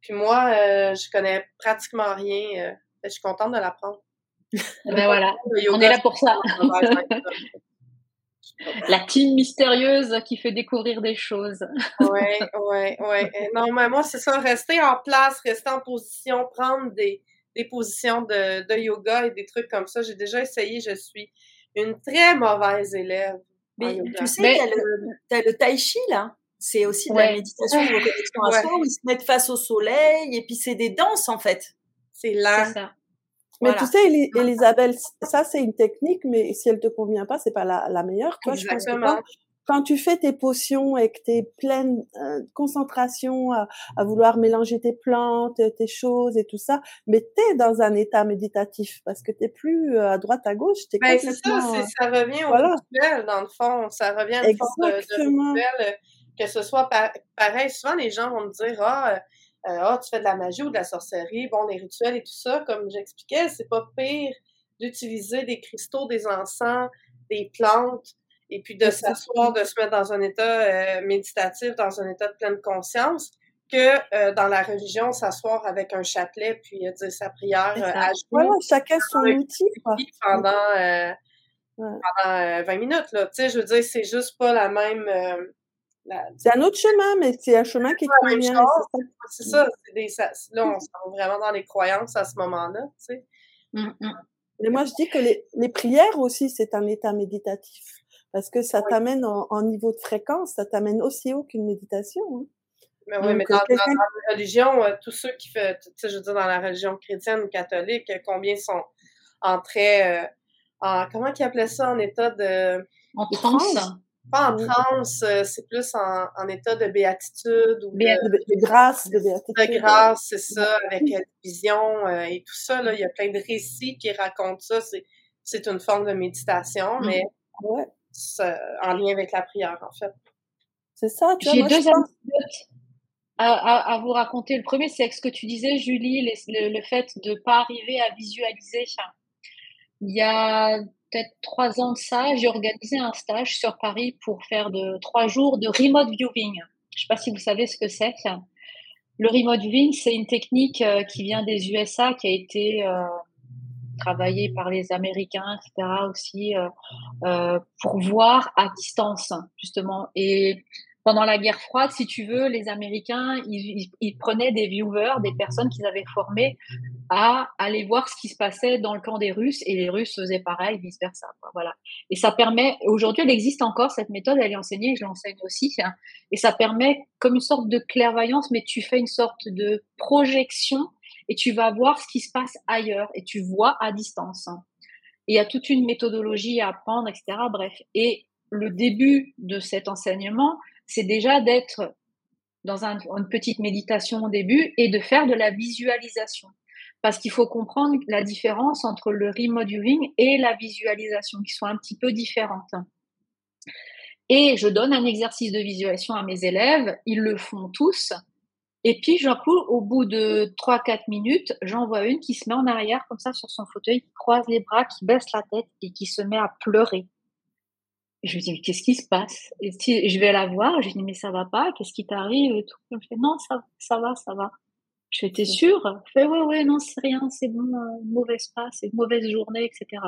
Puis moi, euh, je connais pratiquement rien. Euh, je suis contente de l'apprendre. Ben voilà, on est là pour ça. la team mystérieuse qui fait découvrir des choses. oui, oui, oui. Non, mais moi, c'est ça, rester en place, rester en position, prendre des, des positions de, de yoga et des trucs comme ça. J'ai déjà essayé, je suis une très mauvaise élève. Mais tu sais, tu as, le tai chi, là. C'est aussi de la méditation de reconnexion à soi où ils se mettent face au soleil et puis c'est des danses, en fait. C'est là. Mais tu sais, Elisabeth, ça c'est une technique, mais si elle te convient pas, c'est pas la, la meilleure. Toi, je pense que quand tu fais tes potions et que tu es pleine euh, de concentration à, à, vouloir mélanger tes plantes, tes choses et tout ça, mais tu es dans un état méditatif parce que tu plus euh, à droite, à gauche. Es ben, c'est ça, ça revient au voilà. dans le fond. Ça revient forme de, de que ce soit pareil. Souvent, les gens vont me dire, ah, euh, ah, tu fais de la magie ou de la sorcellerie, bon, les rituels et tout ça, comme j'expliquais, c'est pas pire d'utiliser des cristaux, des encens, des plantes, et puis de s'asseoir, de se mettre dans un état euh, méditatif, dans un état de pleine conscience, que euh, dans la religion, s'asseoir avec un chapelet puis euh, dire sa prière à genoux. chacun son outil. Pendant, pendant 20 minutes. Là. Tu sais, je veux dire, c'est juste pas la même... C'est un autre chemin, mais c'est un chemin qui est convient. C'est ça. Des, ça là, on s'en va vraiment dans les croyances à ce moment-là. Tu sais. Mmh, mmh. Mais moi, je dis que les, les prières aussi, c'est un état méditatif parce que ça t'amène en, niveau de fréquence, ça t'amène aussi haut qu'une méditation. Hein. Mais oui, mais euh, dans, la religion, euh, tous ceux qui font, tu sais, je veux dire, dans la religion chrétienne ou catholique, euh, combien sont en très, en, comment ils appelaient ça, en état de... En transe? Pas en transe, c'est plus en, en, état de béatitude ou de, grâce, de béatitude. De grâce, c'est ça, avec la vision et tout ça, là, il y a plein de récits qui racontent ça, c'est, c'est une forme de méditation, mmh. mais... Ouais en lien avec la prière, en fait. C'est ça, tu vois. J'ai deux anecdotes à, vous raconter. Le premier, c'est ce que tu disais, Julie, le, fait de ne pas arriver à visualiser. Il y a peut-être trois ans de ça, j'ai organisé un stage sur Paris pour faire de trois jours de remote viewing. Je ne sais pas si vous savez ce que c'est. Le remote viewing, c'est une technique euh, qui vient des USA, qui a été euh, travaillée par les Américains, etc. aussi, euh, pour voir à distance, justement. Et pendant la guerre froide, si tu veux, les Américains, ils, prenaient des viewers, des personnes qu'ils avaient formées à aller voir ce qui se passait dans le camp des Russes et les Russes faisaient pareil, vice versa. Voilà. Et ça permet, aujourd'hui, elle existe encore cette méthode, elle est enseignée, je l'enseigne aussi, hein. et ça permet comme une sorte de clairvoyance, mais tu fais une sorte de projection et tu vas voir ce qui se passe ailleurs et tu vois à distance. Hein. il y a toute une méthodologie à apprendre, etc. Bref. Et le début de cet enseignement, c'est déjà d'être dans une petite méditation au début et de faire de la visualisation. Parce qu'il faut comprendre la différence entre le remote viewing et la visualisation, qui sont un petit peu différentes. Et je donne un exercice de visualisation à mes élèves, ils le font tous. Et puis, au bout de 3-4 minutes, j'en vois une qui se met en arrière comme ça sur son fauteuil, qui croise les bras, qui baisse la tête et qui se met à pleurer je lui dis, qu'est-ce qui se passe? Et si, Je vais la voir, je lui dis, mais ça va pas, qu'est-ce qui t'arrive et tout? Elle me fait, non, ça, ça va, ça va. Je fais, t'es sûre? Je fais, ouais, ouais, non, c'est rien, c'est bon, euh, mauvaise passe, c'est une mauvaise journée, etc.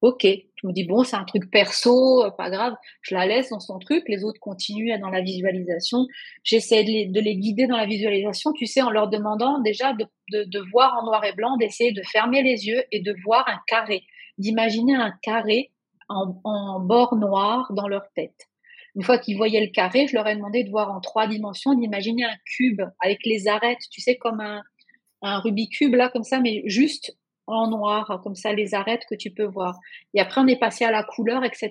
Ok. Je me dis, bon, c'est un truc perso, euh, pas grave. Je la laisse dans son truc, les autres continuent dans la visualisation. J'essaie de les, de les guider dans la visualisation, tu sais, en leur demandant déjà de, de, de voir en noir et blanc, d'essayer de fermer les yeux et de voir un carré, d'imaginer un carré en, bord noir dans leur tête. Une fois qu'ils voyaient le carré, je leur ai demandé de voir en trois dimensions, d'imaginer un cube avec les arêtes, tu sais, comme un, un là, comme ça, mais juste en noir, comme ça, les arêtes que tu peux voir. Et après, on est passé à la couleur, etc.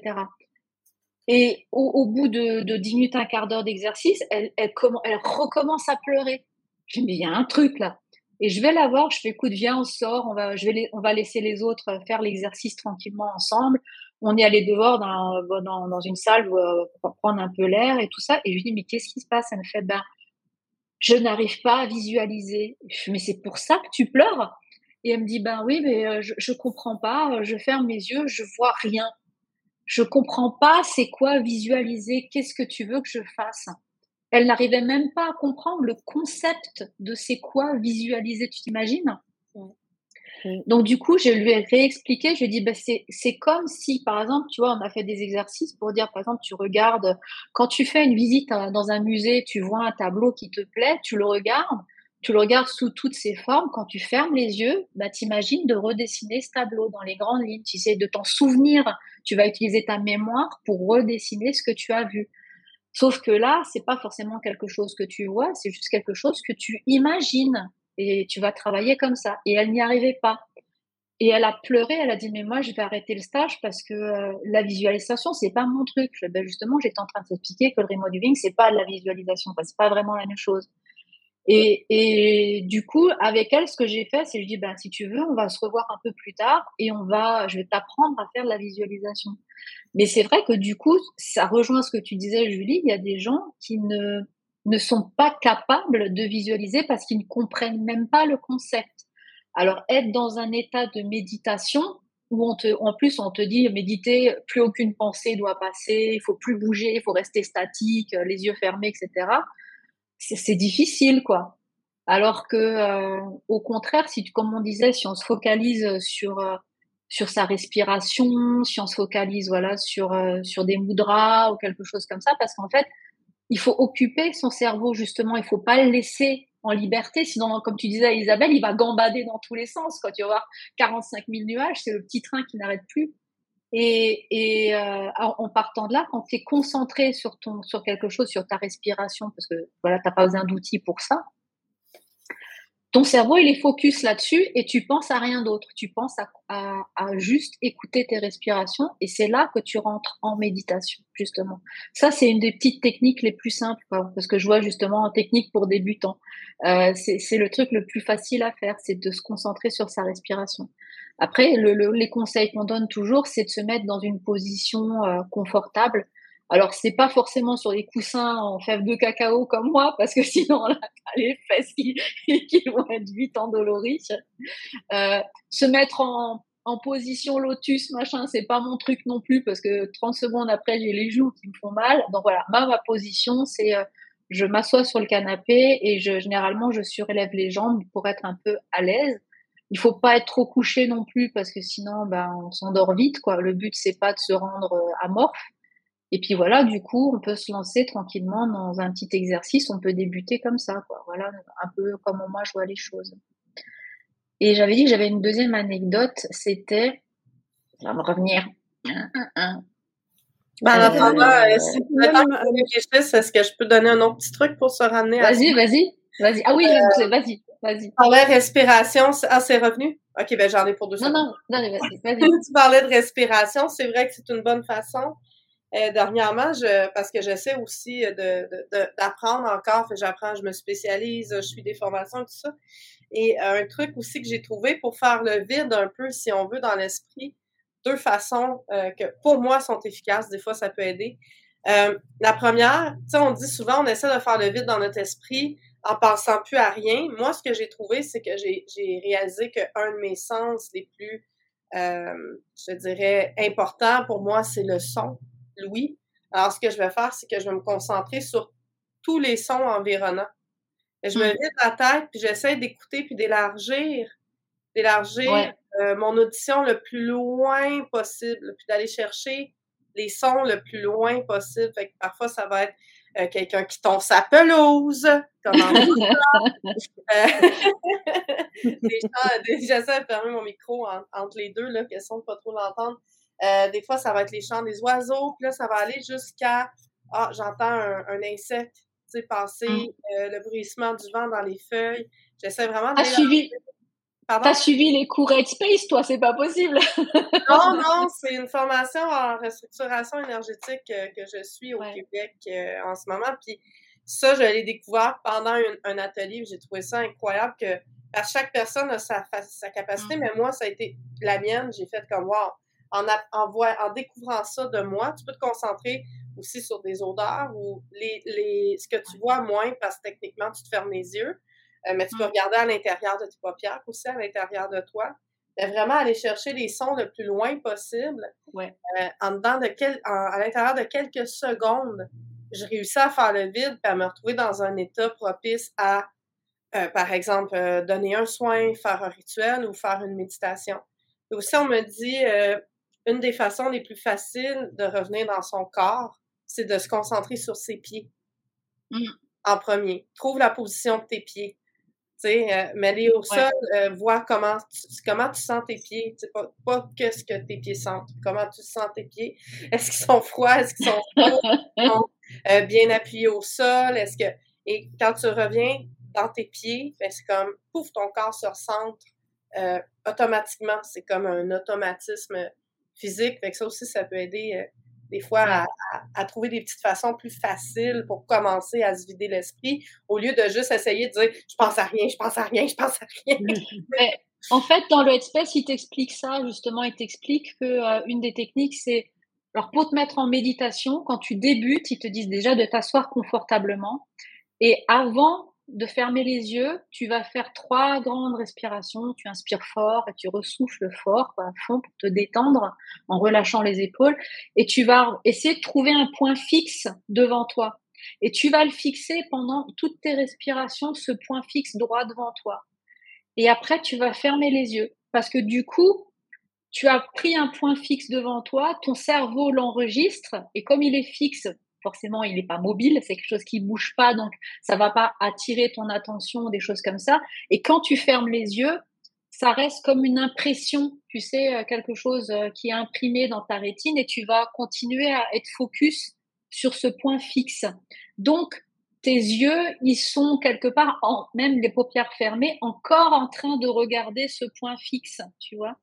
Et au, bout de, de 10 minutes, un quart d'heure d'exercice, elle, elle, recommence à pleurer. Je dis, mais il y a un truc là. Et je vais la voir, je fais, écoute, viens, on sort, on va, je vais on va laisser les autres faire l'exercice tranquillement ensemble on est allé dehors dans, dans, dans une salle euh, pour prendre un peu l'air et tout ça. Et je lui dis, mais qu'est-ce qui se passe? Elle me fait, ben, je n'arrive pas à visualiser. Mais c'est pour ça que tu pleures? Et elle me dit, ben oui, mais euh, je, je comprends pas. Je ferme mes yeux, je vois rien. Je comprends pas c'est quoi visualiser? Qu'est-ce que tu veux que je fasse? Elle n'arrivait même pas à comprendre le concept de c'est quoi visualiser. Tu t'imagines? Donc du coup, je lui ai réexpliqué, je lui ai dit, bah, c'est comme si, par exemple, tu vois, on a fait des exercices pour dire, par exemple, tu regardes, quand tu fais une visite dans un musée, tu vois un tableau qui te plaît, tu le regardes, tu le regardes sous toutes ses formes, quand tu fermes les yeux, bah, t'imagines de redessiner ce tableau dans les grandes lignes, tu sais, de t'en souvenir, tu vas utiliser ta mémoire pour redessiner ce que tu as vu. Sauf que là, c'est pas forcément quelque chose que tu vois, c'est juste quelque chose que tu imagines et tu vas travailler comme ça. Et elle n'y arrivait pas. Et elle a pleuré, elle a dit mais moi je vais arrêter le stage parce que euh, la visualisation c'est pas mon truc. Ben justement j'étais en train de t'expliquer que le remote viewing c'est pas de la visualisation, c'est pas vraiment la même chose. Et, et du coup avec elle ce que j'ai fait c'est je dis ben si tu veux on va se revoir un peu plus tard et on va je vais t'apprendre à faire de la visualisation. Mais c'est vrai que du coup ça rejoint ce que tu disais Julie, il y a des gens qui ne ne sont pas capables de visualiser parce qu'ils ne comprennent même pas le concept. Alors, être dans un état de méditation où on te, en plus, on te dit méditer, plus aucune pensée doit passer, il faut plus bouger, il faut rester statique, les yeux fermés, etc. C'est difficile, quoi. Alors que, euh, au contraire, si comme on disait, si on se focalise sur euh, sur sa respiration, si on se focalise, voilà, sur euh, sur des mudras ou quelque chose comme ça, parce qu'en fait, il faut occuper son cerveau justement, il faut pas le laisser en liberté, sinon, comme tu disais Isabelle, il va gambader dans tous les sens. Quand tu vas voir 45 000 nuages, c'est le petit train qui n'arrête plus. Et, et euh, en partant de là, quand tu es concentré sur ton sur quelque chose, sur ta respiration, parce que voilà, t'as pas besoin d'outils pour ça, ton cerveau, il est focus là-dessus et tu penses à rien d'autre. Tu penses à, juste écouter tes respirations et c'est là que tu rentres en méditation, justement. Ça, c'est une des petites techniques les plus simples, parce que je vois justement en technique pour débutants. Euh, c'est le truc le plus facile à faire, c'est de se concentrer sur sa respiration. Après, les conseils qu'on donne toujours, c'est de se mettre dans une position confortable. Alors, c'est pas forcément sur des coussins en fèves de cacao comme moi, parce que sinon, là, les fesses qui, vont être vite endolories. Euh, se mettre en, position lotus, machin, c'est pas mon truc non plus, parce que 30 secondes après, j'ai les joues qui me font mal. Donc voilà, ma, ma position, c'est euh, je m'assois sur le canapé et je, généralement, je surélève les jambes pour être un peu à l'aise. Il faut pas être trop couché non plus, parce que sinon, ben, on s'endort vite, quoi. Le but, c'est pas de se rendre euh, amorphe. Et puis voilà, du coup, on peut se lancer tranquillement dans un petit exercice. On peut débuter comme ça, quoi. Voilà, un peu comment moi je vois les choses. Et j'avais dit que j'avais une deuxième anecdote. C'était, ça va me revenir. Ben, euh, euh, si tu est-ce que je peux donner un autre petit truc pour se ramener Vas-y, vas-y, vas-y. Ah oui, euh, vas-y, vas-y. Parlais respiration. Ah, c'est revenu? OK, ben j'en ai pour deux Non, non, non, vas-y, vas-y. tu parlais de respiration. C'est vrai que c'est une bonne façon. Euh, dernièrement, je, parce que j'essaie aussi d'apprendre de, de, encore, j'apprends, je me spécialise, je suis des formations, tout ça. Et euh, un truc aussi que j'ai trouvé pour faire le vide un peu, si on veut, dans l'esprit, deux façons euh, que pour moi sont efficaces, des fois ça peut aider. la première, tu sais, on dit souvent, on essaie de faire le vide dans notre esprit en pensant plus à rien. Moi, ce que j'ai trouvé, c'est que j'ai réalisé qu'un de mes sens les plus, je dirais, importants pour moi, c'est le son. Alors, ce que je vais faire, c'est que je vais me concentrer sur tous les sons environnants. Et je me mmh. vide la tête, puis j'essaie d'écouter, puis d'élargir, d'élargir euh, mon audition le plus loin possible, puis d'aller chercher les sons le plus loin possible. Fait que parfois, ça va être euh, quelqu'un qui tombe sa pelouse, comme en J'essaie de fermer mon micro entre les deux, là, question de pas trop l'entendre. Euh, des fois, ça va être les chants des oiseaux, puis là, ça va aller jusqu'à Ah, j'entends un, insecte tu sais, passer, mm. euh, le bruissement du vent dans les feuilles. J'essaie vraiment de. suivi. T'as suivi les cours Space, toi, c'est pas possible. non, non, c'est une formation en restructuration énergétique euh, que je suis au Québec en ce moment. Puis ça, je l'ai découvert pendant un, atelier. J'ai trouvé ça incroyable que à chaque personne a sa, sa capacité, mm. mais moi, ça a été la mienne. J'ai fait comme wow en, en, en découvrant ça de moi, tu peux te concentrer aussi sur des odeurs ou les, les, ce que tu vois moins parce que techniquement, tu te fermes les yeux. Euh, mais tu peux mmh. regarder à l'intérieur de tes paupières aussi, à l'intérieur de toi. Mais vraiment aller chercher les sons le plus loin possible. Ouais. Euh, en dedans de quel, à l'intérieur de quelques secondes, je réussis à faire le vide et à me retrouver dans un état propice à, euh, par exemple, donner un soin, faire un rituel ou faire une méditation. Et aussi, on me dit, une des façons les plus faciles de revenir dans son corps, c'est de se concentrer sur ses pieds. Mmh. En premier. Trouve la position de tes pieds. Tu sais, euh, mets-les au sol, euh, vois comment tu, comment tu sens tes pieds. Pas, pas que ce que tes pieds sentent. Comment tu sens tes pieds. Est-ce qu'ils sont froids? Est-ce qu'ils sont chauds? euh, bien appuyés au sol? Est-ce que. Et quand tu reviens dans tes pieds, ben, c'est comme pouf, ton corps se recentre euh, automatiquement. C'est comme un automatisme physique. Fait que ça aussi, ça peut aider euh, des fois à, trouver des petites façons plus faciles pour commencer à se vider l'esprit au lieu de juste essayer de dire je pense à rien, je pense à rien, je pense à rien. en fait, dans le Headspace, il t'explique ça justement. Il t'explique que euh, une des techniques, c'est alors pour te mettre en méditation, quand tu débutes, ils te disent déjà de t'asseoir confortablement et avant de fermer les yeux, tu vas faire trois grandes respirations. Tu inspires fort et tu ressouffles fort à fond pour te détendre en relâchant les épaules. Et tu vas essayer de trouver un point fixe devant toi. Et tu vas le fixer pendant toutes tes respirations, ce point fixe droit devant toi. Et après, tu vas fermer les yeux. Parce que du coup, tu as pris un point fixe devant toi, ton cerveau l'enregistre, et comme il est fixe forcément il n'est pas mobile, c'est quelque chose qui bouge pas, donc ça va pas attirer ton attention, des choses comme ça. Et quand tu fermes les yeux, ça reste comme une impression, tu sais, euh, quelque chose euh, qui est imprimé dans ta rétine et tu vas continuer à être focus sur ce point fixe. Donc, tes yeux, ils sont quelque part, en, même les paupières fermées, encore en train de regarder ce point fixe, tu vois.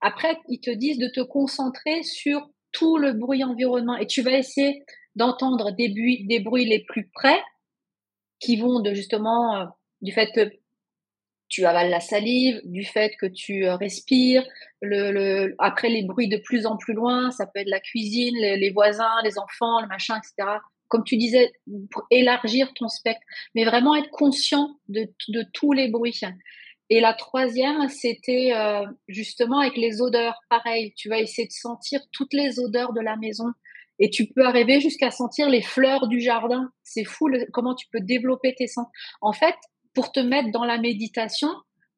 Après, ils te disent de te concentrer sur tout le bruit environnement et tu vas essayer d'entendre des bruits, des bruits les plus près qui vont de justement euh, du fait que tu avales la salive, du fait que tu euh, respires, le, après les bruits de plus en plus loin, ça peut être la cuisine, les, voisins, les enfants, le machin, etc. Comme tu disais, élargir ton spectre, mais vraiment être conscient de, de tous les bruits. Et la troisième, c'était euh, justement avec les odeurs. Pareil, tu vas essayer de sentir toutes les odeurs de la maison. Et tu peux arriver jusqu'à sentir les fleurs du jardin. C'est fou comment tu peux développer tes sens. En fait, pour te mettre dans la méditation,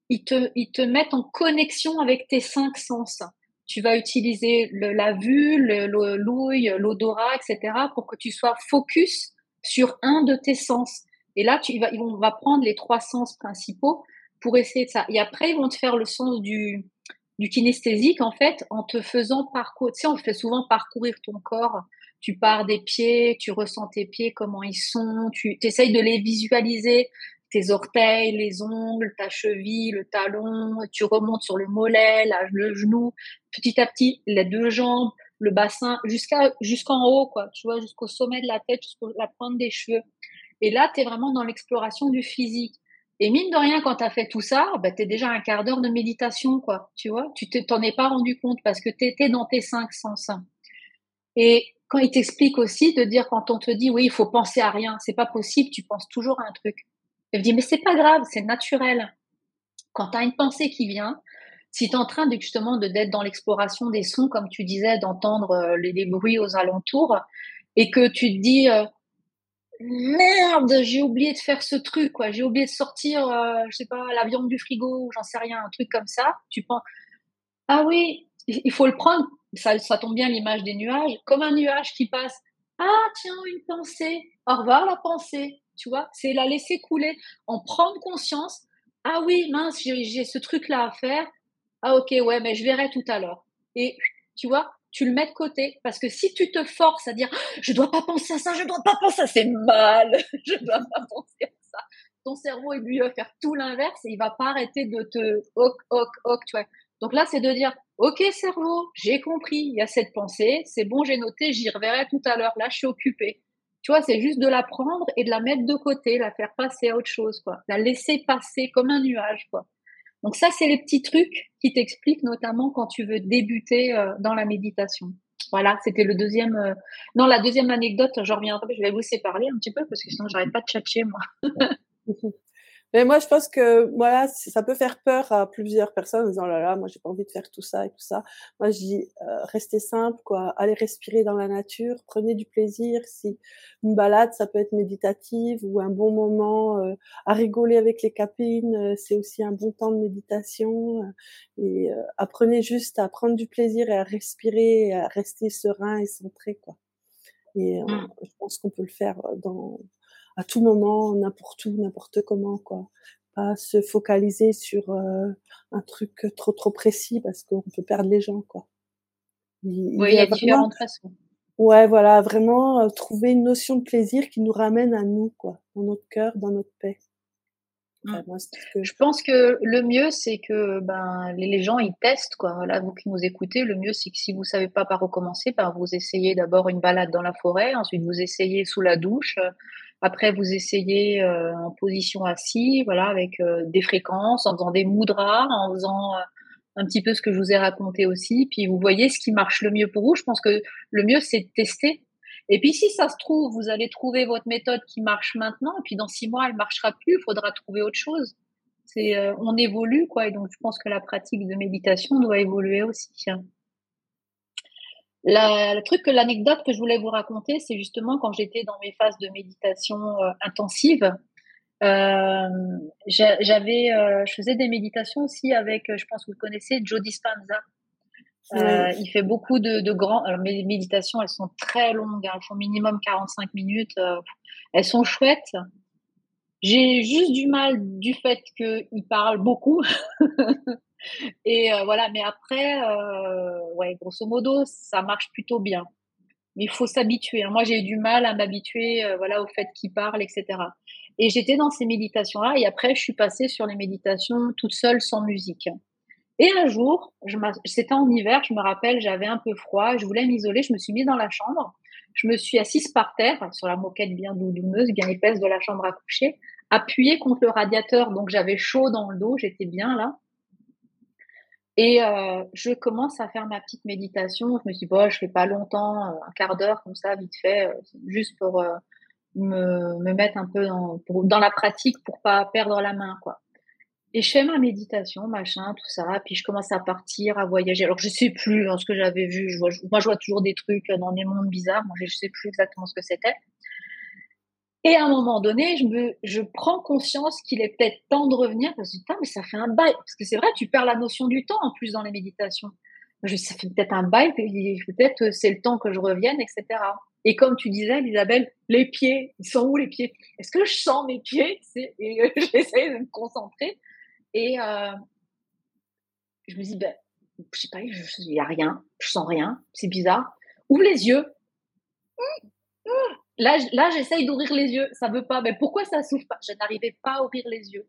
ils te, ils te mettent en connexion avec tes cinq sens. Tu vas utiliser la vue, l'ouïe, l'odorat, etc. pour que tu sois focus sur un de tes sens. Et là, tu, on va prendre les trois sens principaux pour essayer de ça. Et après, ils vont te faire le sens du, du kinesthésique, en fait, en te faisant parcourir. Tu sais, on fait souvent parcourir ton corps. Tu pars des pieds, tu ressens tes pieds, comment ils sont, tu essayes de les visualiser, tes orteils, les ongles, ta cheville, le talon, tu remontes sur le mollet, le genou, petit à petit, les deux jambes, le bassin, jusqu'à jusqu'en haut, quoi, tu vois, jusqu'au sommet de la tête, jusqu'à la pointe des cheveux. Et là, tu es vraiment dans l'exploration du physique. Et mine de rien, quand tu as fait tout ça, bah, déjà un quart d'heure de méditation, quoi. Tu vois, tu t'en es pas rendu compte parce que tu étais dans tes cinq sens. Et quand il t'explique aussi de dire quand on te dit oui, il faut penser à rien, c'est pas possible, tu penses toujours à un truc. Il dit mais c'est pas grave, c'est naturel. Quand tu as une pensée qui vient, si tu es en train de, justement d'être dans l'exploration des sons, comme tu disais, d'entendre euh, les, bruits aux alentours, et que tu te dis euh, merde, j'ai oublié de faire ce truc, quoi. J'ai oublié de sortir, euh, je sais pas, la viande du frigo, j'en sais rien, un truc comme ça. Tu penses, ah oui, il faut le prendre. Ça, ça tombe bien l'image des nuages, comme un nuage qui passe. Ah tiens, une pensée. Au revoir la pensée. Tu vois, c'est la laisser couler, en prendre conscience. Ah oui, mince, j'ai ce truc-là à faire. Ah ok, ouais, mais je verrai tout à l'heure. Et tu vois, tu le mets de côté. Parce que si tu te forces à dire, je dois pas penser à ça, je dois pas penser à ça, c'est mal, je dois pas penser à ça. Ton cerveau, il lui va faire tout l'inverse et il va pas arrêter de te hoc, hoc, hoc, tu vois. Donc là, c'est de dire, ok, cerveau, j'ai compris, il y a cette pensée, c'est bon, j'ai noté, j'y reverrai tout à l'heure. Là, je suis occupé. Tu vois, c'est juste de la prendre et de la mettre de côté, la faire passer à autre chose, quoi. La laisser passer comme un nuage, quoi. Donc ça, c'est les petits trucs qui t'expliquent notamment quand tu veux débuter euh, dans la méditation. Voilà, c'était le deuxième. Euh, non, la deuxième anecdote, je reviendrai, je vais vous laisser parler un petit peu parce que sinon j'arrête pas de tchatcher moi. Mais moi, je pense que voilà, ça peut faire peur à plusieurs personnes en disant oh là là, moi j'ai pas envie de faire tout ça et tout ça. Moi, je dis euh, restez simple, quoi. Allez respirer dans la nature, prenez du plaisir. Si une balade, ça peut être méditative ou un bon moment euh, à rigoler avec les capines, euh, c'est aussi un bon temps de méditation. et apprenez juste à prendre du plaisir et à respirer, et à rester serein et centré, quoi. Et mmh. je pense qu'on peut le faire dans à tout moment, n'importe où, n'importe comment, quoi. Pas se focaliser sur euh, un truc trop trop précis parce qu'on peut perdre les gens, quoi. oui, il y a, différentes façons. Ouais, voilà, vraiment euh, trouver une notion de plaisir qui nous ramène à nous, quoi, dans notre cœur, dans notre paix. Mmh. Je pense que le mieux, c'est que ben, les, gens, ils testent. Quoi. Là, vous qui nous écoutez, le mieux, c'est que si vous savez pas par où commencer, ben, vous essayez d'abord une balade dans la forêt, ensuite vous essayez sous la douche, après, vous essayez euh, en position assise, voilà, avec euh, des fréquences, en faisant des mudras, en faisant euh, un petit peu ce que je vous ai raconté aussi. Puis vous voyez ce qui marche le mieux pour vous. Je pense que le mieux, c'est de tester. Et puis si ça se trouve, vous allez trouver votre méthode qui marche maintenant, et puis dans six mois, elle marchera plus. Il faudra trouver autre chose. C'est, on évolue, quoi. Et donc, je pense que la pratique de méditation doit évoluer aussi. Le truc que l'anecdote que je voulais vous raconter, c'est justement quand j'étais dans mes phases de méditation euh, intensive. Euh, j'avais, euh, je faisais des méditations aussi avec, je pense que vous connaissez, Joe Dispenza. Il fait beaucoup de, de grands. Alors mes méditations, elles sont très longues. Hein, elles font minimum 45 minutes. elles sont chouettes. J'ai juste du mal du fait qu'il parle beaucoup. Et euh, voilà, mais après, euh, ouais, grosso modo, ça marche plutôt bien. Mais il faut s'habituer. Moi, j'ai eu du mal à m'habituer, euh, voilà, au fait qu'il parle, etc. Et j'étais dans ces méditations-là, et après, je suis passée sur les méditations toute seule, sans musique. Et un jour, c'était en hiver, je me rappelle, j'avais un peu froid, je voulais m'isoler, je me suis mise dans la chambre, je me suis assise par terre, sur la moquette bien douloureuse, bien épaisse de la chambre à coucher, appuyée contre le radiateur, donc j'avais chaud dans le dos, j'étais bien là. Et euh, je commence à faire ma petite méditation. Je me suis dit, bon, je fais pas longtemps, euh, un quart d'heure comme ça, vite fait, euh, juste pour me, me, mettre un peu dans, dans la pratique pour pas perdre la main, quoi. Et je fais ma méditation, machin, tout ça. Puis je commence à partir, à voyager. Alors je sais plus hein, ce que j'avais vu. Je vois, moi, je vois toujours des trucs dans des mondes bizarres. Moi, je sais plus exactement ce que c'était. Et à un moment donné, je me, je prends conscience qu'il est peut-être temps de revenir parce que mais ça fait un bail. Parce que c'est vrai, tu perds la notion du temps en plus dans les méditations. Je, ça fait peut-être un bail, peut-être euh, c'est le temps que je revienne, etc. Et comme tu disais, Isabelle, les pieds, ils sont où les pieds? Est-ce que je sens mes pieds? Et euh, j'essaie de me concentrer. Et euh, je me dis, ben, je sais pas, il n'y a rien, je sens rien, c'est bizarre. Ouvre les yeux. Mmh, mmh. Là, là j'essaye d'ouvrir les yeux, ça veut pas. Mais pourquoi ça s'ouvre pas? Je n'arrivais pas à ouvrir les yeux.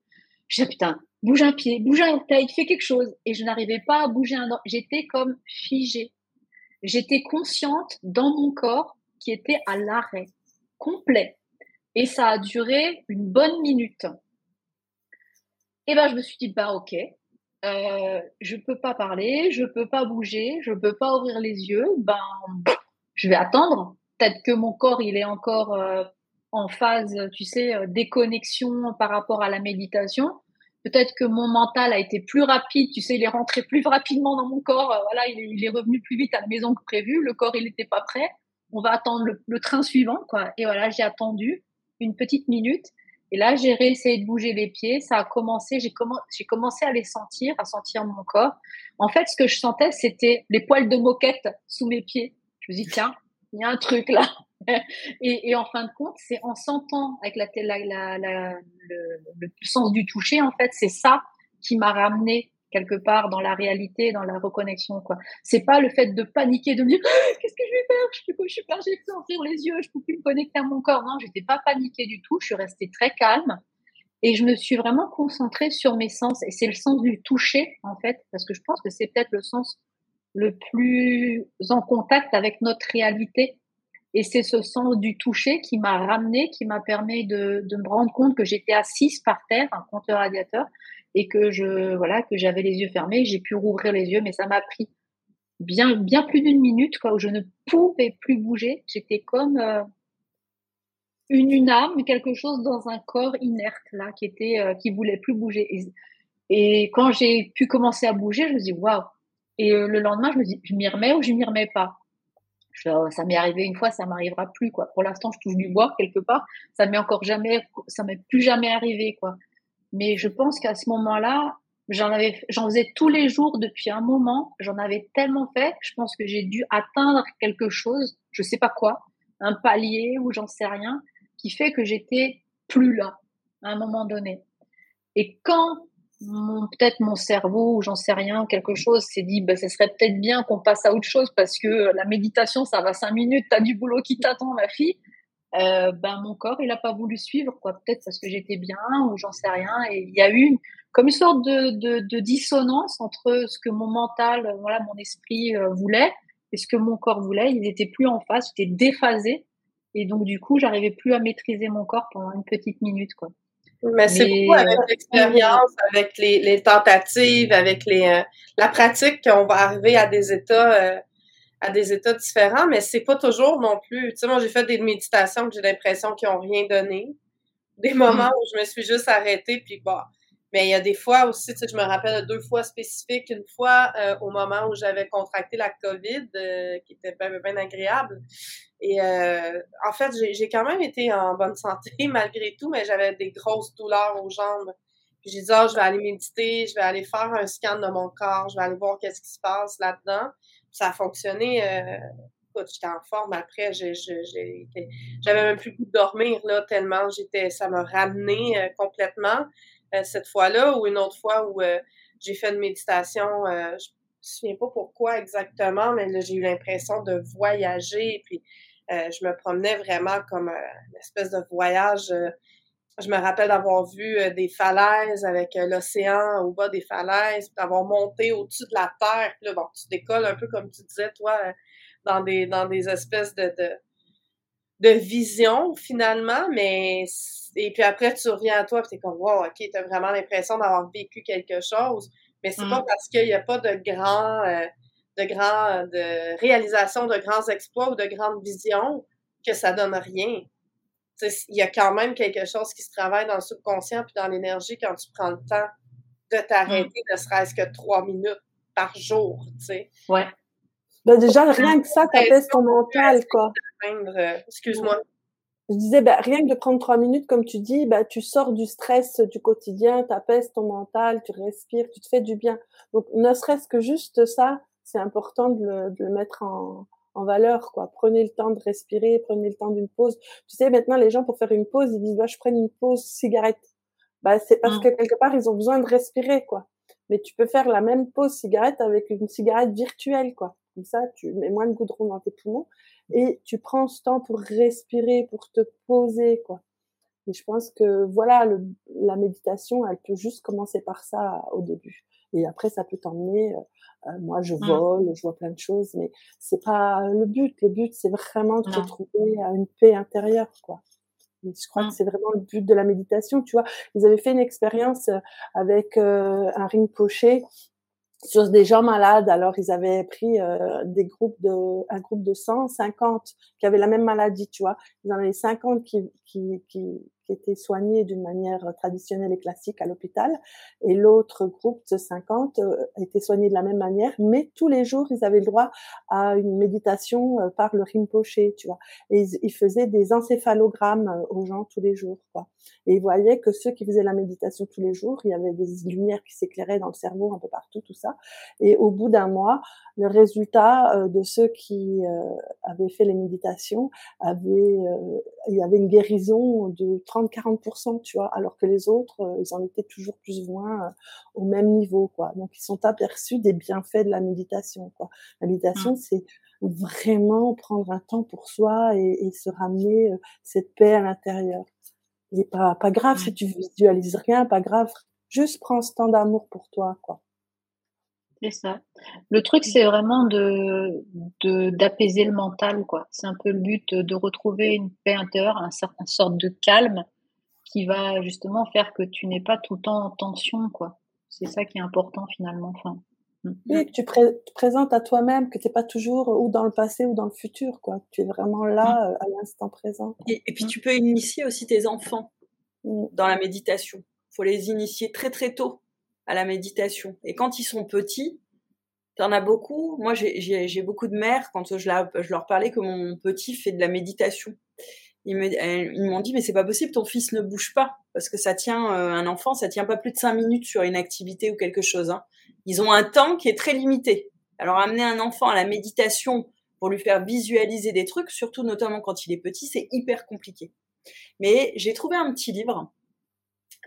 Je dis, putain, bouge un pied, bouge un taille, fais quelque chose. Et je n'arrivais pas à bouger un dent. J'étais comme figée. J'étais consciente dans mon corps qui était à l'arrêt complet. Et ça a duré une bonne minute. Et ben, je me suis dit, bah, ok, euh, je peux pas parler, je peux pas bouger, je peux pas ouvrir les yeux, ben, je vais attendre peut-être que mon corps, il est encore euh, en phase, tu sais, euh, déconnexion par rapport à la méditation. Peut-être que mon mental a été plus rapide, tu sais, il est rentré plus rapidement dans mon corps. Euh, voilà, il est, revenu plus vite à la maison que prévu. Le corps, il n'était pas prêt. On va attendre le, train suivant, quoi. Et voilà, j'ai attendu une petite minute. Et là, j'ai réessayé de bouger les pieds. Ça a commencé, j'ai commencé à les sentir, à sentir mon corps. En fait, ce que je sentais, c'était les poils de moquette sous mes pieds. Je me dis, tiens, il y a un truc là. et, en fin de compte, c'est en sentant avec la, le, sens du toucher, en fait, c'est ça qui m'a ramené quelque part dans la réalité, dans la reconnexion. quoi. C'est pas le fait de paniquer, de me dire ah, qu'est-ce que je vais faire, je je suis pas, j'ai plus ouvrir les yeux, je peux plus me connecter à mon corps. Non, j'étais pas paniquée du tout. Je suis restée très calme et je me suis vraiment concentrée sur mes sens. Et c'est le sens du toucher en fait, parce que je pense que c'est peut-être le sens le plus en contact avec notre réalité. Et c'est ce sens du toucher qui m'a ramené, qui m'a permis de, de, me rendre compte que j'étais assise par terre, un compteur radiateur, et que je voilà que j'avais les yeux fermés. J'ai pu rouvrir les yeux, mais ça m'a pris bien bien plus d'une minute quoi, où je ne pouvais plus bouger. J'étais comme euh, une, une âme, quelque chose dans un corps inerte là, qui était euh, qui voulait plus bouger. Et, et quand j'ai pu commencer à bouger, je me dis waouh et euh, le lendemain, je me dis, je m'y remets ou je m'y remets pas? Oh, ça m'est arrivé une fois, ça m'arrivera plus quoi. Pour l'instant, je touche du bois quelque part. Ça m'est encore jamais, ça m'est plus jamais arrivé quoi. Mais je pense qu'à ce moment-là, j'en avais, j'en faisais tous les jours depuis un moment. J'en avais tellement fait. Je pense que j'ai dû atteindre quelque chose, je sais pas quoi, un palier ou j'en sais rien, qui fait que j'étais plus là à un moment donné. Et quand peut-être mon cerveau ou j'en sais rien, quelque chose s'est dit, bah, ce serait peut-être bien qu'on passe à autre chose parce que la méditation, ça va cinq minutes, tu as du boulot qui t'attend, ma fille. Euh, ben mon corps, il a pas voulu suivre, quoi. Peut-être parce que j'étais bien ou j'en sais rien. Et il y a eu comme une sorte de, de, de, dissonance entre ce que mon mental, voilà, mon esprit euh, voulait et ce que mon corps voulait. Ils étaient plus en face, j'étais déphasé. Et donc, du coup, j'arrivais plus à maîtriser mon corps pendant une petite minute, quoi. Mais c'est beaucoup avec l'expérience, avec les, les, tentatives, avec les, euh, la pratique qu'on va arriver à des états, euh, à des états différents, mais c'est pas toujours non plus. Tu sais, moi, j'ai fait des méditations que j'ai l'impression qu'ils ont rien donné. Des moments mm. où je me suis juste arrêtée, puis bah. Mais il y a des fois aussi, tu sais, je me rappelle de deux fois spécifiques. Une fois, euh, au moment où j'avais contracté la COVID, qui était bien, bien agréable. Et euh, en fait, j'ai quand même été en bonne santé malgré tout, mais j'avais des grosses douleurs aux jambes. Puis j'ai dit, oh, je vais aller méditer, je vais aller faire un scan de mon corps, je vais aller voir qu'est-ce qui se passe là-dedans. Ça a fonctionné. Euh, écoute, j'étais en forme après. J'avais même plus le goût de dormir là, tellement j'étais. Ça m'a ramené euh, complètement euh, cette fois-là ou une autre fois où j'ai fait une méditation. je me souviens pas pourquoi exactement, mais j'ai eu l'impression de voyager. Puis euh, je me promenais vraiment comme euh, une espèce de voyage. Euh, je me rappelle d'avoir vu des falaises avec l'océan au bas des falaises, d'avoir monté au-dessus de la terre. Puis là, bon, tu décolles un peu comme tu disais, toi, dans des dans des espèces de, de de vision finalement, mais et puis après tu reviens à toi, tu es comme wow, ok, tu as vraiment l'impression d'avoir vécu quelque chose, mais c'est pas mm. parce qu'il n'y a pas de grand euh, de grand de réalisation de grands exploits ou de grandes visions que ça donne rien. Il y a quand même quelque chose qui se travaille dans le subconscient puis dans l'énergie quand tu prends le temps de t'arrêter, mm. ne serait-ce que trois minutes par jour, tu sais. Ouais. Ben déjà, rien que ça, t'apaise ton mental, quoi. Euh, excuse-moi. Je disais, ben, rien que de prendre trois minutes, comme tu dis, ben, tu sors du stress du quotidien, t'apaises ton mental, tu respires, tu te fais du bien. Donc, ne serait-ce que juste ça, c'est important de le, de le mettre en, en valeur, quoi. Prenez le temps de respirer, prenez le temps d'une pause. Tu sais, maintenant, les gens, pour faire une pause, ils disent, bah, je prends une pause cigarette. Bah, c'est parce mmh. que quelque part, ils ont besoin de respirer, quoi. Mais tu peux faire la même pause cigarette avec une cigarette virtuelle, quoi. Comme ça, tu mets moins de goudron dans tes poumons et tu prends ce temps pour respirer, pour te poser, quoi. Et je pense que voilà, le, la méditation, elle peut juste commencer par ça au début. Et après, ça peut t'emmener. Euh, euh, moi, je mmh. vole, je vois plein de choses, mais c'est pas le but. Le but, c'est vraiment de retrouver une paix intérieure, quoi. Et je crois que mmh. c'est vraiment le but de la méditation. Tu vois, ils avaient fait une expérience euh, avec un ring poché sur des gens malades. Alors, ils avaient pris euh, des groupes de, un groupe de 150 qui avaient la même maladie, tu vois. Ils en avaient 50 qui, qui, qui, étaient soignés d'une manière traditionnelle et classique à l'hôpital, et l'autre groupe de 50 euh, était soigné de la même manière, mais tous les jours, ils avaient le droit à une méditation euh, par le Rinpoche, tu vois. Et ils, faisaient des encéphalogrammes euh, aux gens tous les jours, quoi. Et ils voyaient que ceux qui faisaient la méditation tous les jours, il y avait des lumières qui s'éclairaient dans le cerveau un peu partout, tout ça. Et au bout d'un mois, le résultat de ceux qui avaient fait les méditations avait, il y avait une guérison de 30-40%, tu vois, alors que les autres, ils en étaient toujours plus ou moins au même niveau, quoi. Donc, ils sont aperçus des bienfaits de la méditation, quoi. La méditation, mmh. c'est vraiment prendre un temps pour soi et, et se ramener cette paix à l'intérieur. Et pas, pas grave si tu visualises rien, pas grave. Juste prends ce temps d'amour pour toi, quoi. C'est ça. Le truc, c'est vraiment de, d'apaiser le mental, quoi. C'est un peu le but de retrouver une paix intérieure, un certain sorte de calme qui va justement faire que tu n'es pas tout le temps en tension, quoi. C'est ça qui est important finalement. Enfin, mm. oui, que tu te présentes à toi-même, que tu n'es pas toujours ou dans le passé ou dans le futur, quoi. Tu es vraiment là, mm. euh, à l'instant présent. Et, puis tu peux initier aussi tes enfants dans la méditation. Il faut les initier très très tôt à la méditation. Et quand ils sont petits, T'en as beaucoup. Moi, j'ai beaucoup de mères, quand je, leur parlais que mon petit fait de la méditation. Ils m'ont dit, mais c'est pas possible, ton fils ne bouge pas. Parce que ça tient, euh, un enfant, ça tient pas plus de cinq minutes sur une activité ou quelque chose. Hein. Ils ont un temps qui est très limité. Alors, amener un enfant à la méditation pour lui faire visualiser des trucs, surtout notamment quand il est petit, c'est hyper compliqué. Mais j'ai trouvé un petit livre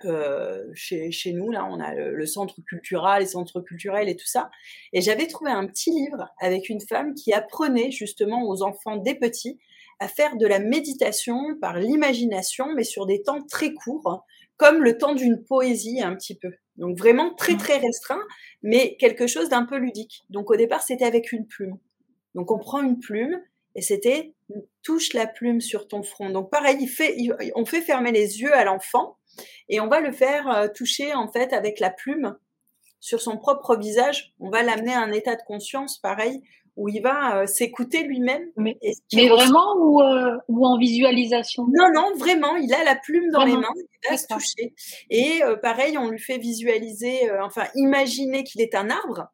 euh, chez, chez, nous, là, on a le, centre culturel, les centres culturels et tout ça. Et j'avais trouvé un petit livre avec une femme qui apprenait justement aux enfants des petits à faire de la méditation par l'imagination, mais sur des temps très courts, comme le temps d'une poésie un petit peu. Donc vraiment très très restreint, mais quelque chose d'un peu ludique. Donc au départ, c'était avec une plume. Donc on prend une plume et c'était touche la plume sur ton front. Donc pareil, il fait, on fait fermer les yeux à l'enfant et on va le faire euh, toucher en fait avec la plume sur son propre visage. On va l'amener à un état de conscience pareil où il va euh, s'écouter lui-même. Mais, vraiment ou, euh, ou, en visualisation? Non, non, vraiment. Il a la plume dans les mains, il va se toucher. Et pareil, on lui fait visualiser, enfin imaginer qu'il est un arbre.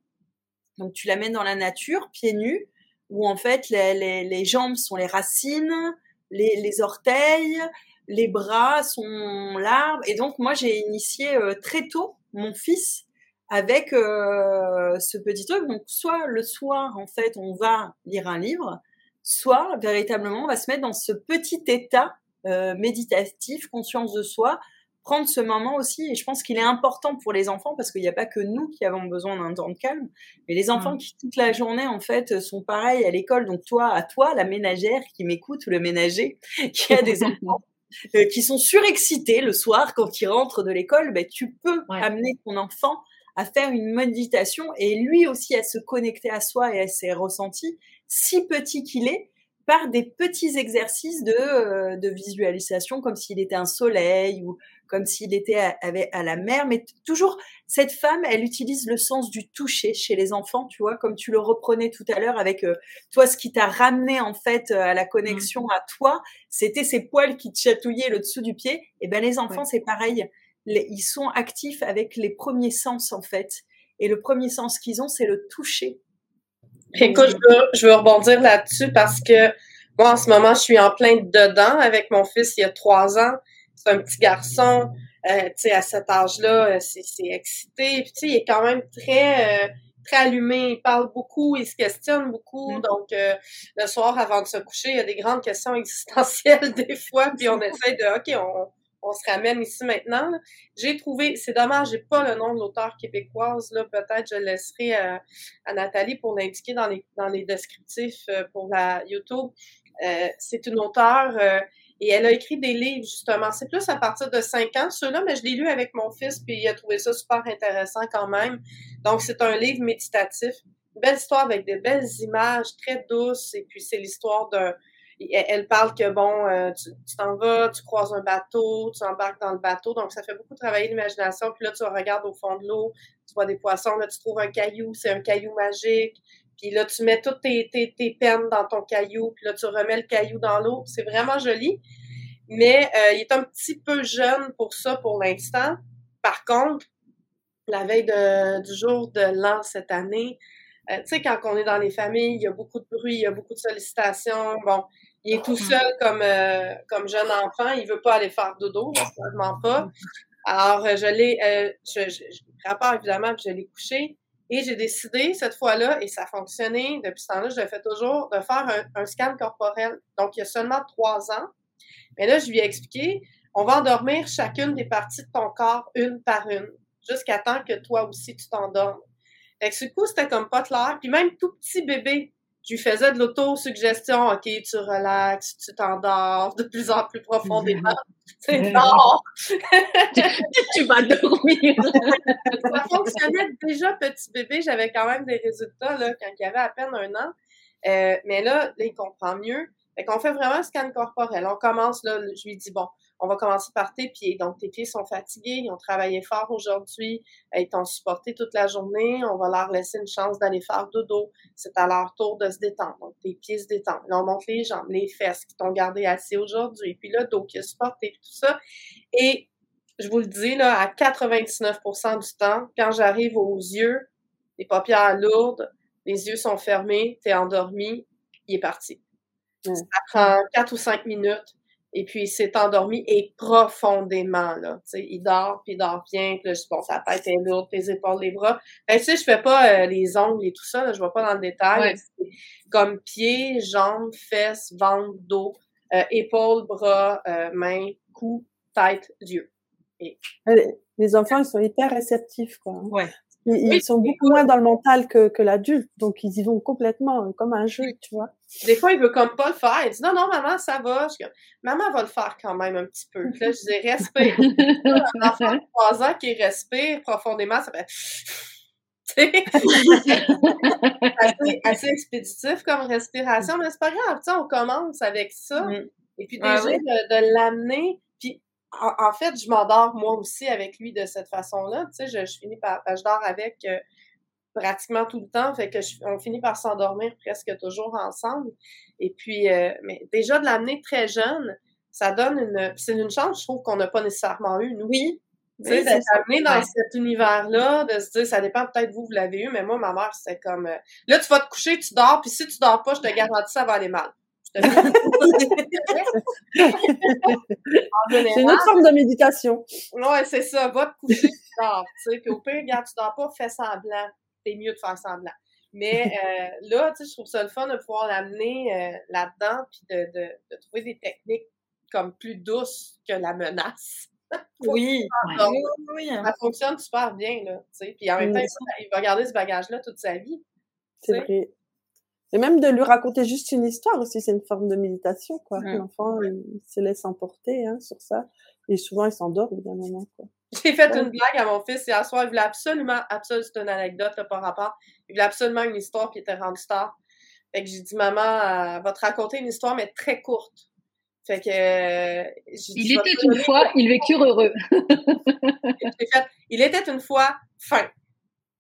Donc tu l'amènes dans la nature, pieds nus, où en fait les, les, les jambes sont les racines, les, les orteils, les bras sont l'arbre. Et donc, moi, j'ai initié euh, très tôt mon fils avec euh, ce petit truc. Donc, soit le soir, en fait, on va lire un livre, soit véritablement, on va se mettre dans ce petit état euh, méditatif, conscience de soi, prendre ce moment aussi. Et je pense qu'il est important pour les enfants parce qu'il n'y a pas que nous qui avons besoin d'un temps de calme, mais les enfants mmh. qui toute la journée en fait sont pareils à l'école. Donc toi, à toi, la ménagère qui m'écoute ou le ménager qui a des enfants euh, qui sont surexcités le soir quand ils rentrent de l'école, ben, tu peux amener ton enfant à faire une méditation et lui aussi à se connecter à soi et à ses ressentis, si petit qu'il est, par des petits exercices de, euh, de visualisation, comme s'il était un soleil ou comme s'il était à, à, la mer. Mais toujours, cette femme, elle utilise le sens du toucher chez les enfants, tu vois, comme tu le reprenais tout à l'heure avec euh, toi, ce qui t'a ramené en fait à la connexion mmh. à toi, c'était ces poils qui te chatouillaient le dessous du pied. Et ben les enfants, c'est pareil. ils sont actifs avec les premiers sens en fait. Et le premier sens qu'ils ont, c'est le toucher. Écoute, je veux, rebondir là-dessus parce que moi, en ce moment, je suis en plein dedans avec mon fils il y a trois ans. C'est un petit garçon. Euh, tu sais, à cet âge-là, euh, c'est excité. Puis, tu sais, il est quand même très, euh, très allumé. Il parle beaucoup, il se questionne beaucoup. Mm. Donc, le soir, avant de se coucher, il y a des grandes questions existentielles des fois. Puis, on essaie de, OK, on, on se ramène ici maintenant. J'ai trouvé, c'est dommage, j'ai pas le nom de l'auteur québécoise, là, peut-être je laisserai à, Nathalie pour l'indiquer dans les, dans les descriptifs euh, pour la YouTube. Euh, c'est une auteure euh, et elle a écrit des livres, justement. C'est plus à partir de 5 ans, ceux-là, mais je l'ai lu avec mon fils, puis il a trouvé ça super intéressant quand même. Donc, c'est un livre méditatif. Une belle histoire avec de belles images, très douces, et puis c'est l'histoire d'un elle parle que bon, euh, tu t'en vas, tu croises un bateau, tu embarques dans le bateau, donc ça fait beaucoup travailler l'imagination. Puis là, tu regardes au fond de l'eau, tu vois des poissons, là, tu trouves un caillou, c'est un caillou magique. Puis là, tu mets toutes tes, tes, tes, peines dans ton caillou, puis là, tu remets le caillou dans l'eau. C'est vraiment joli. Mais euh, il est un petit peu jeune pour ça pour l'instant. Par contre, la veille de, du jour de l'an cette année, euh, tu sais, quand on est dans les familles, il y a beaucoup de bruit, il y a beaucoup de sollicitations. Bon, il est tout mm. seul comme, euh, comme jeune enfant. Il veut pas aller faire dodo, certainement pas. Alors, euh, je l'ai, euh, je, je, rapport évidemment que je l'ai couché. Et j'ai décidé cette fois-là, et ça a fonctionné depuis ce temps-là, je le fais toujours, de faire un, un, scan corporel. Donc, il y a seulement trois ans. Mais là, je lui ai expliqué, on va endormir chacune des parties de ton corps une par une, jusqu'à temps que toi aussi tu t'endormes. Fait que ce coup, c'était comme pas clair. Puis même tout petit bébé, tu faisais de l'autosuggestion, OK, tu relaxes, tu t'endors de plus en plus profondément. C'est non! tu vas dormir! ça fonctionnait déjà, petit bébé. J'avais quand même des résultats là, quand il avait à peine un an. Euh, mais là, là, il comprend mieux. Fait qu'on fait vraiment un scan corporel. On commence, là, je lui dis, bon, on va commencer par tes pieds. Donc, tes pieds sont fatigués, ils ont travaillé fort aujourd'hui, ils t'ont supporté toute la journée. On va leur laisser une chance d'aller faire dodo. C'est à leur tour de se détendre. Donc, tes pieds se détendent. Là, on monte les jambes, les fesses qui t'ont gardé assis aujourd'hui, puis le dos qui est supporté, tout ça. Et je vous le dis, là, à 99% du temps, quand j'arrive aux yeux, les paupières lourdes, les yeux sont fermés, t'es endormi, il est parti. Ça prend 4 ou 5 minutes et puis, il s'est endormi et profondément, là. Tu sais, il dort, puis il dort bien. Puis là, je bon, sa tête est lourde, tes épaules, les bras. Ben, tu sais, je fais pas euh, les ongles et tout ça, là, je vais pas dans le détail. Comme pieds, jambes, fesses, ventre, dos, euh, épaules, bras, euh, mains, cou, tête, yeux. Et... Les enfants, ils sont hyper réceptifs, quoi. Hein. Ouais. Ils, sont beaucoup moins dans le mental que, que l'adulte, donc ils y vont complètement euh, comme un jeu, tu vois. Des fois, il veut comme pas le faire. Il dit non, non, maman, ça va. Je maman va le faire quand même un petit peu. Puis là, je dis respire. un enfant de 3 ans qui respire profondément, ça fait. assez, assez expéditif comme respiration, mais c'est pas grave, on commence avec ça. Mm. Et puis déjà, de, de l'amener en, fait, je m'endors moi aussi avec lui de cette façon-là. Tu sais, je, finis par, je dors avec euh, pratiquement tout le temps, fait que on finit par s'endormir presque toujours ensemble. Et puis, euh, mais déjà de l'amener très jeune, ça donne une, c'est une chance, je trouve qu'on n'a pas nécessairement eu. Nous. Oui. Tu sais, d'être amené dans cet univers-là, de se dire, ça dépend peut-être vous, vous l'avez eu, mais moi, ma mère, c'est comme, euh, là, tu vas te coucher, tu dors, puis si tu dors pas, je te garantis, ça va aller mal. C'est une autre forme de méditation. Ouais, c'est ça. Va te coucher, tu dors. Tu sais. Puis au pire, regarde, tu dors pas, fais semblant. C'est mieux de faire semblant. Mais euh, là, tu sais, je trouve ça le fun de pouvoir l'amener euh, là-dedans, puis de, de, de, trouver des techniques comme plus douces que la menace. oui, oui, Ça fonctionne super bien, là. Tu sais. Puis en même temps, il va garder ce bagage-là toute sa vie. C'est vrai. Et même de lui raconter juste une histoire aussi, c'est une forme de méditation, quoi. L'enfant, il se laisse emporter hein, sur ça. Et souvent, il s'endort au bout d'un moment, quoi. J'ai fait une blague à mon fils hier soir. Il voulait absolument, absolument, c'est une anecdote là, par rapport. Il voulait absolument une histoire qui était rendue tard. Fait que j'ai dit, maman, elle va te raconter une histoire, mais très courte. Fait que. Euh, il était une fois, ils vécurent heureux. il était une fois fin.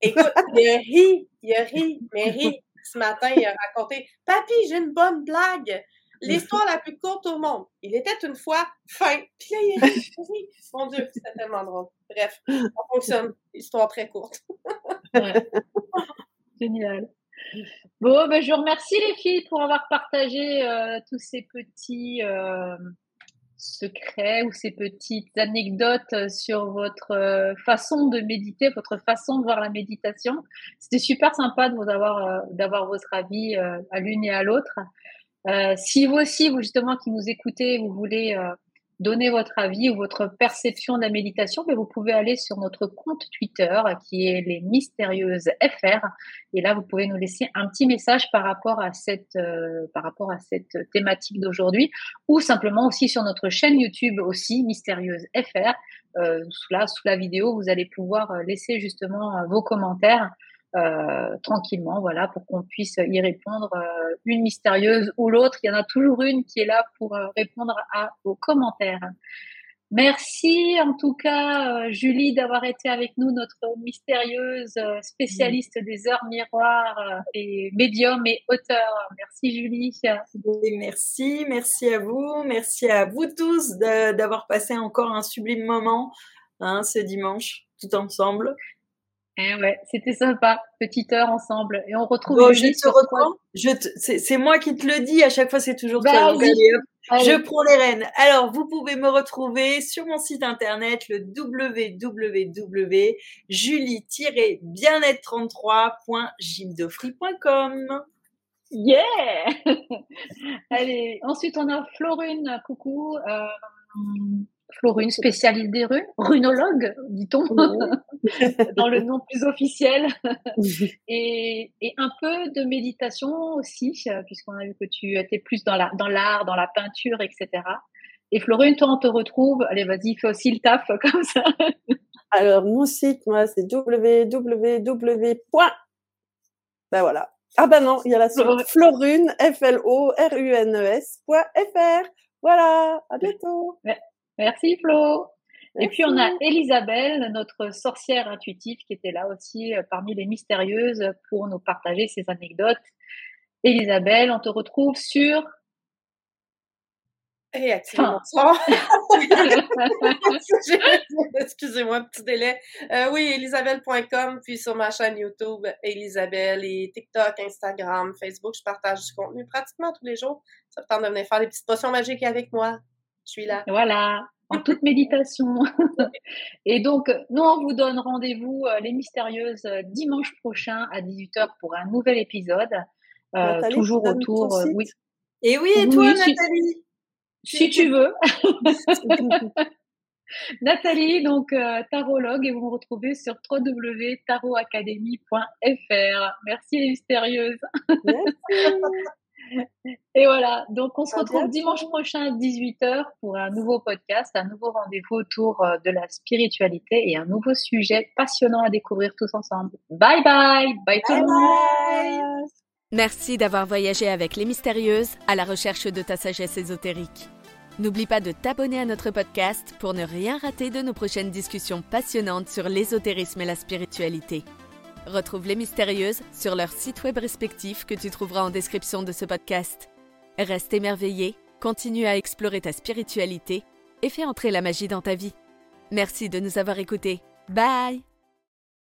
Écoute, il a ri, il a ri, mais ri. Ce matin, il a raconté Papy, j'ai une bonne blague. L'histoire la plus courte au monde. Il était une fois fin. Puis là, il ri. Mon Dieu, c'était tellement drôle. Bref, ça fonctionne. Histoire très courte. Génial. Bon, ben, je vous remercie les filles pour avoir partagé euh, tous ces petits euh, secrets ou ces petites anecdotes sur votre euh, façon de méditer, votre façon de voir la méditation. C'était super sympa de vous avoir, d'avoir votre avis à l'une et à l'autre. si vous aussi, vous justement qui nous écoutez, vous voulez donner votre avis ou votre perception de la méditation, mais vous pouvez aller sur notre compte Twitter qui est les mystérieuses FR et là vous pouvez nous laisser un petit message par rapport à cette euh, par rapport à cette thématique d'aujourd'hui ou simplement aussi sur notre chaîne YouTube aussi mystérieuse FR euh, sous la sous la vidéo vous allez pouvoir laisser justement vos commentaires euh, tranquillement, voilà, pour qu'on puisse y répondre euh, une mystérieuse ou l'autre. Il y en a toujours une qui est là pour euh, répondre à vos commentaires. Merci en tout cas, Julie, d'avoir été avec nous, notre mystérieuse spécialiste des heures miroirs et médium et auteur. Merci Julie. merci, merci à vous, merci à vous tous d'avoir passé encore un sublime moment hein, ce dimanche tout ensemble. Eh ouais, c'était sympa, petite heure ensemble. Et on retrouve bon, je te reprends. Je c'est moi qui te le dis, à chaque fois c'est toujours toi. Je prends les rênes. Alors, vous pouvez me retrouver sur mon site internet, le www.julie-bien-être33.gymdofree.com. Yeah Allez, ensuite on a Florine, coucou. Euh, Florine, spécialiste des runes, runologue, dit-on, dans le nom plus officiel, et, un peu de méditation aussi, puisqu'on a vu que tu étais plus dans l'art, dans, dans la peinture, etc. Et Florine, toi, on te retrouve, allez, vas-y, fais aussi le taf comme ça. Alors, mon site, moi, c'est www. Ben voilà. Ah ben non, il y a la suite. Florune, F-L-O-R-U-N-E-S.fr. Voilà, à bientôt. Merci Flo. Et puis on a Elisabelle, notre sorcière intuitive, qui était là aussi euh, parmi les mystérieuses pour nous partager ses anecdotes. Elisabelle, on te retrouve sur et Excusez-moi, petit délai. Euh, oui, elisabelle.com, puis sur ma chaîne YouTube, Elisabelle, et TikTok, Instagram, Facebook, je partage du contenu pratiquement tous les jours. Ça me tente de venir faire des petites potions magiques avec moi. Je suis là. Voilà, en toute méditation. Et donc, nous, on vous donne rendez-vous, euh, les mystérieuses, euh, dimanche prochain à 18h pour un nouvel épisode. Euh, toujours autour. oui. Et oui, et toi, Nathalie? Si, tu veux. Nathalie, donc tarologue, et vous me retrouvez sur www.tarotacademy.fr. Merci les mystérieuses. Merci. Et voilà, donc on se retrouve dimanche prochain à 18h pour un nouveau podcast, un nouveau rendez-vous autour euh, de la spiritualité et un nouveau sujet passionnant à découvrir tous ensemble. Bye bye, bye, tout le monde. Merci d'avoir voyagé avec les mystérieuses à la recherche de ta sagesse ésotérique. N'oublie pas de t'abonner à notre podcast pour ne rien rater de nos prochaines discussions passionnantes sur l'ésotérisme et la spiritualité. Retrouve les mystérieuses sur leur site web respectif que tu trouveras en description de ce podcast. Reste émerveillé, continue à explorer ta spiritualité et fais entrer la magie dans ta vie. Merci de nous avoir écoutés. Bye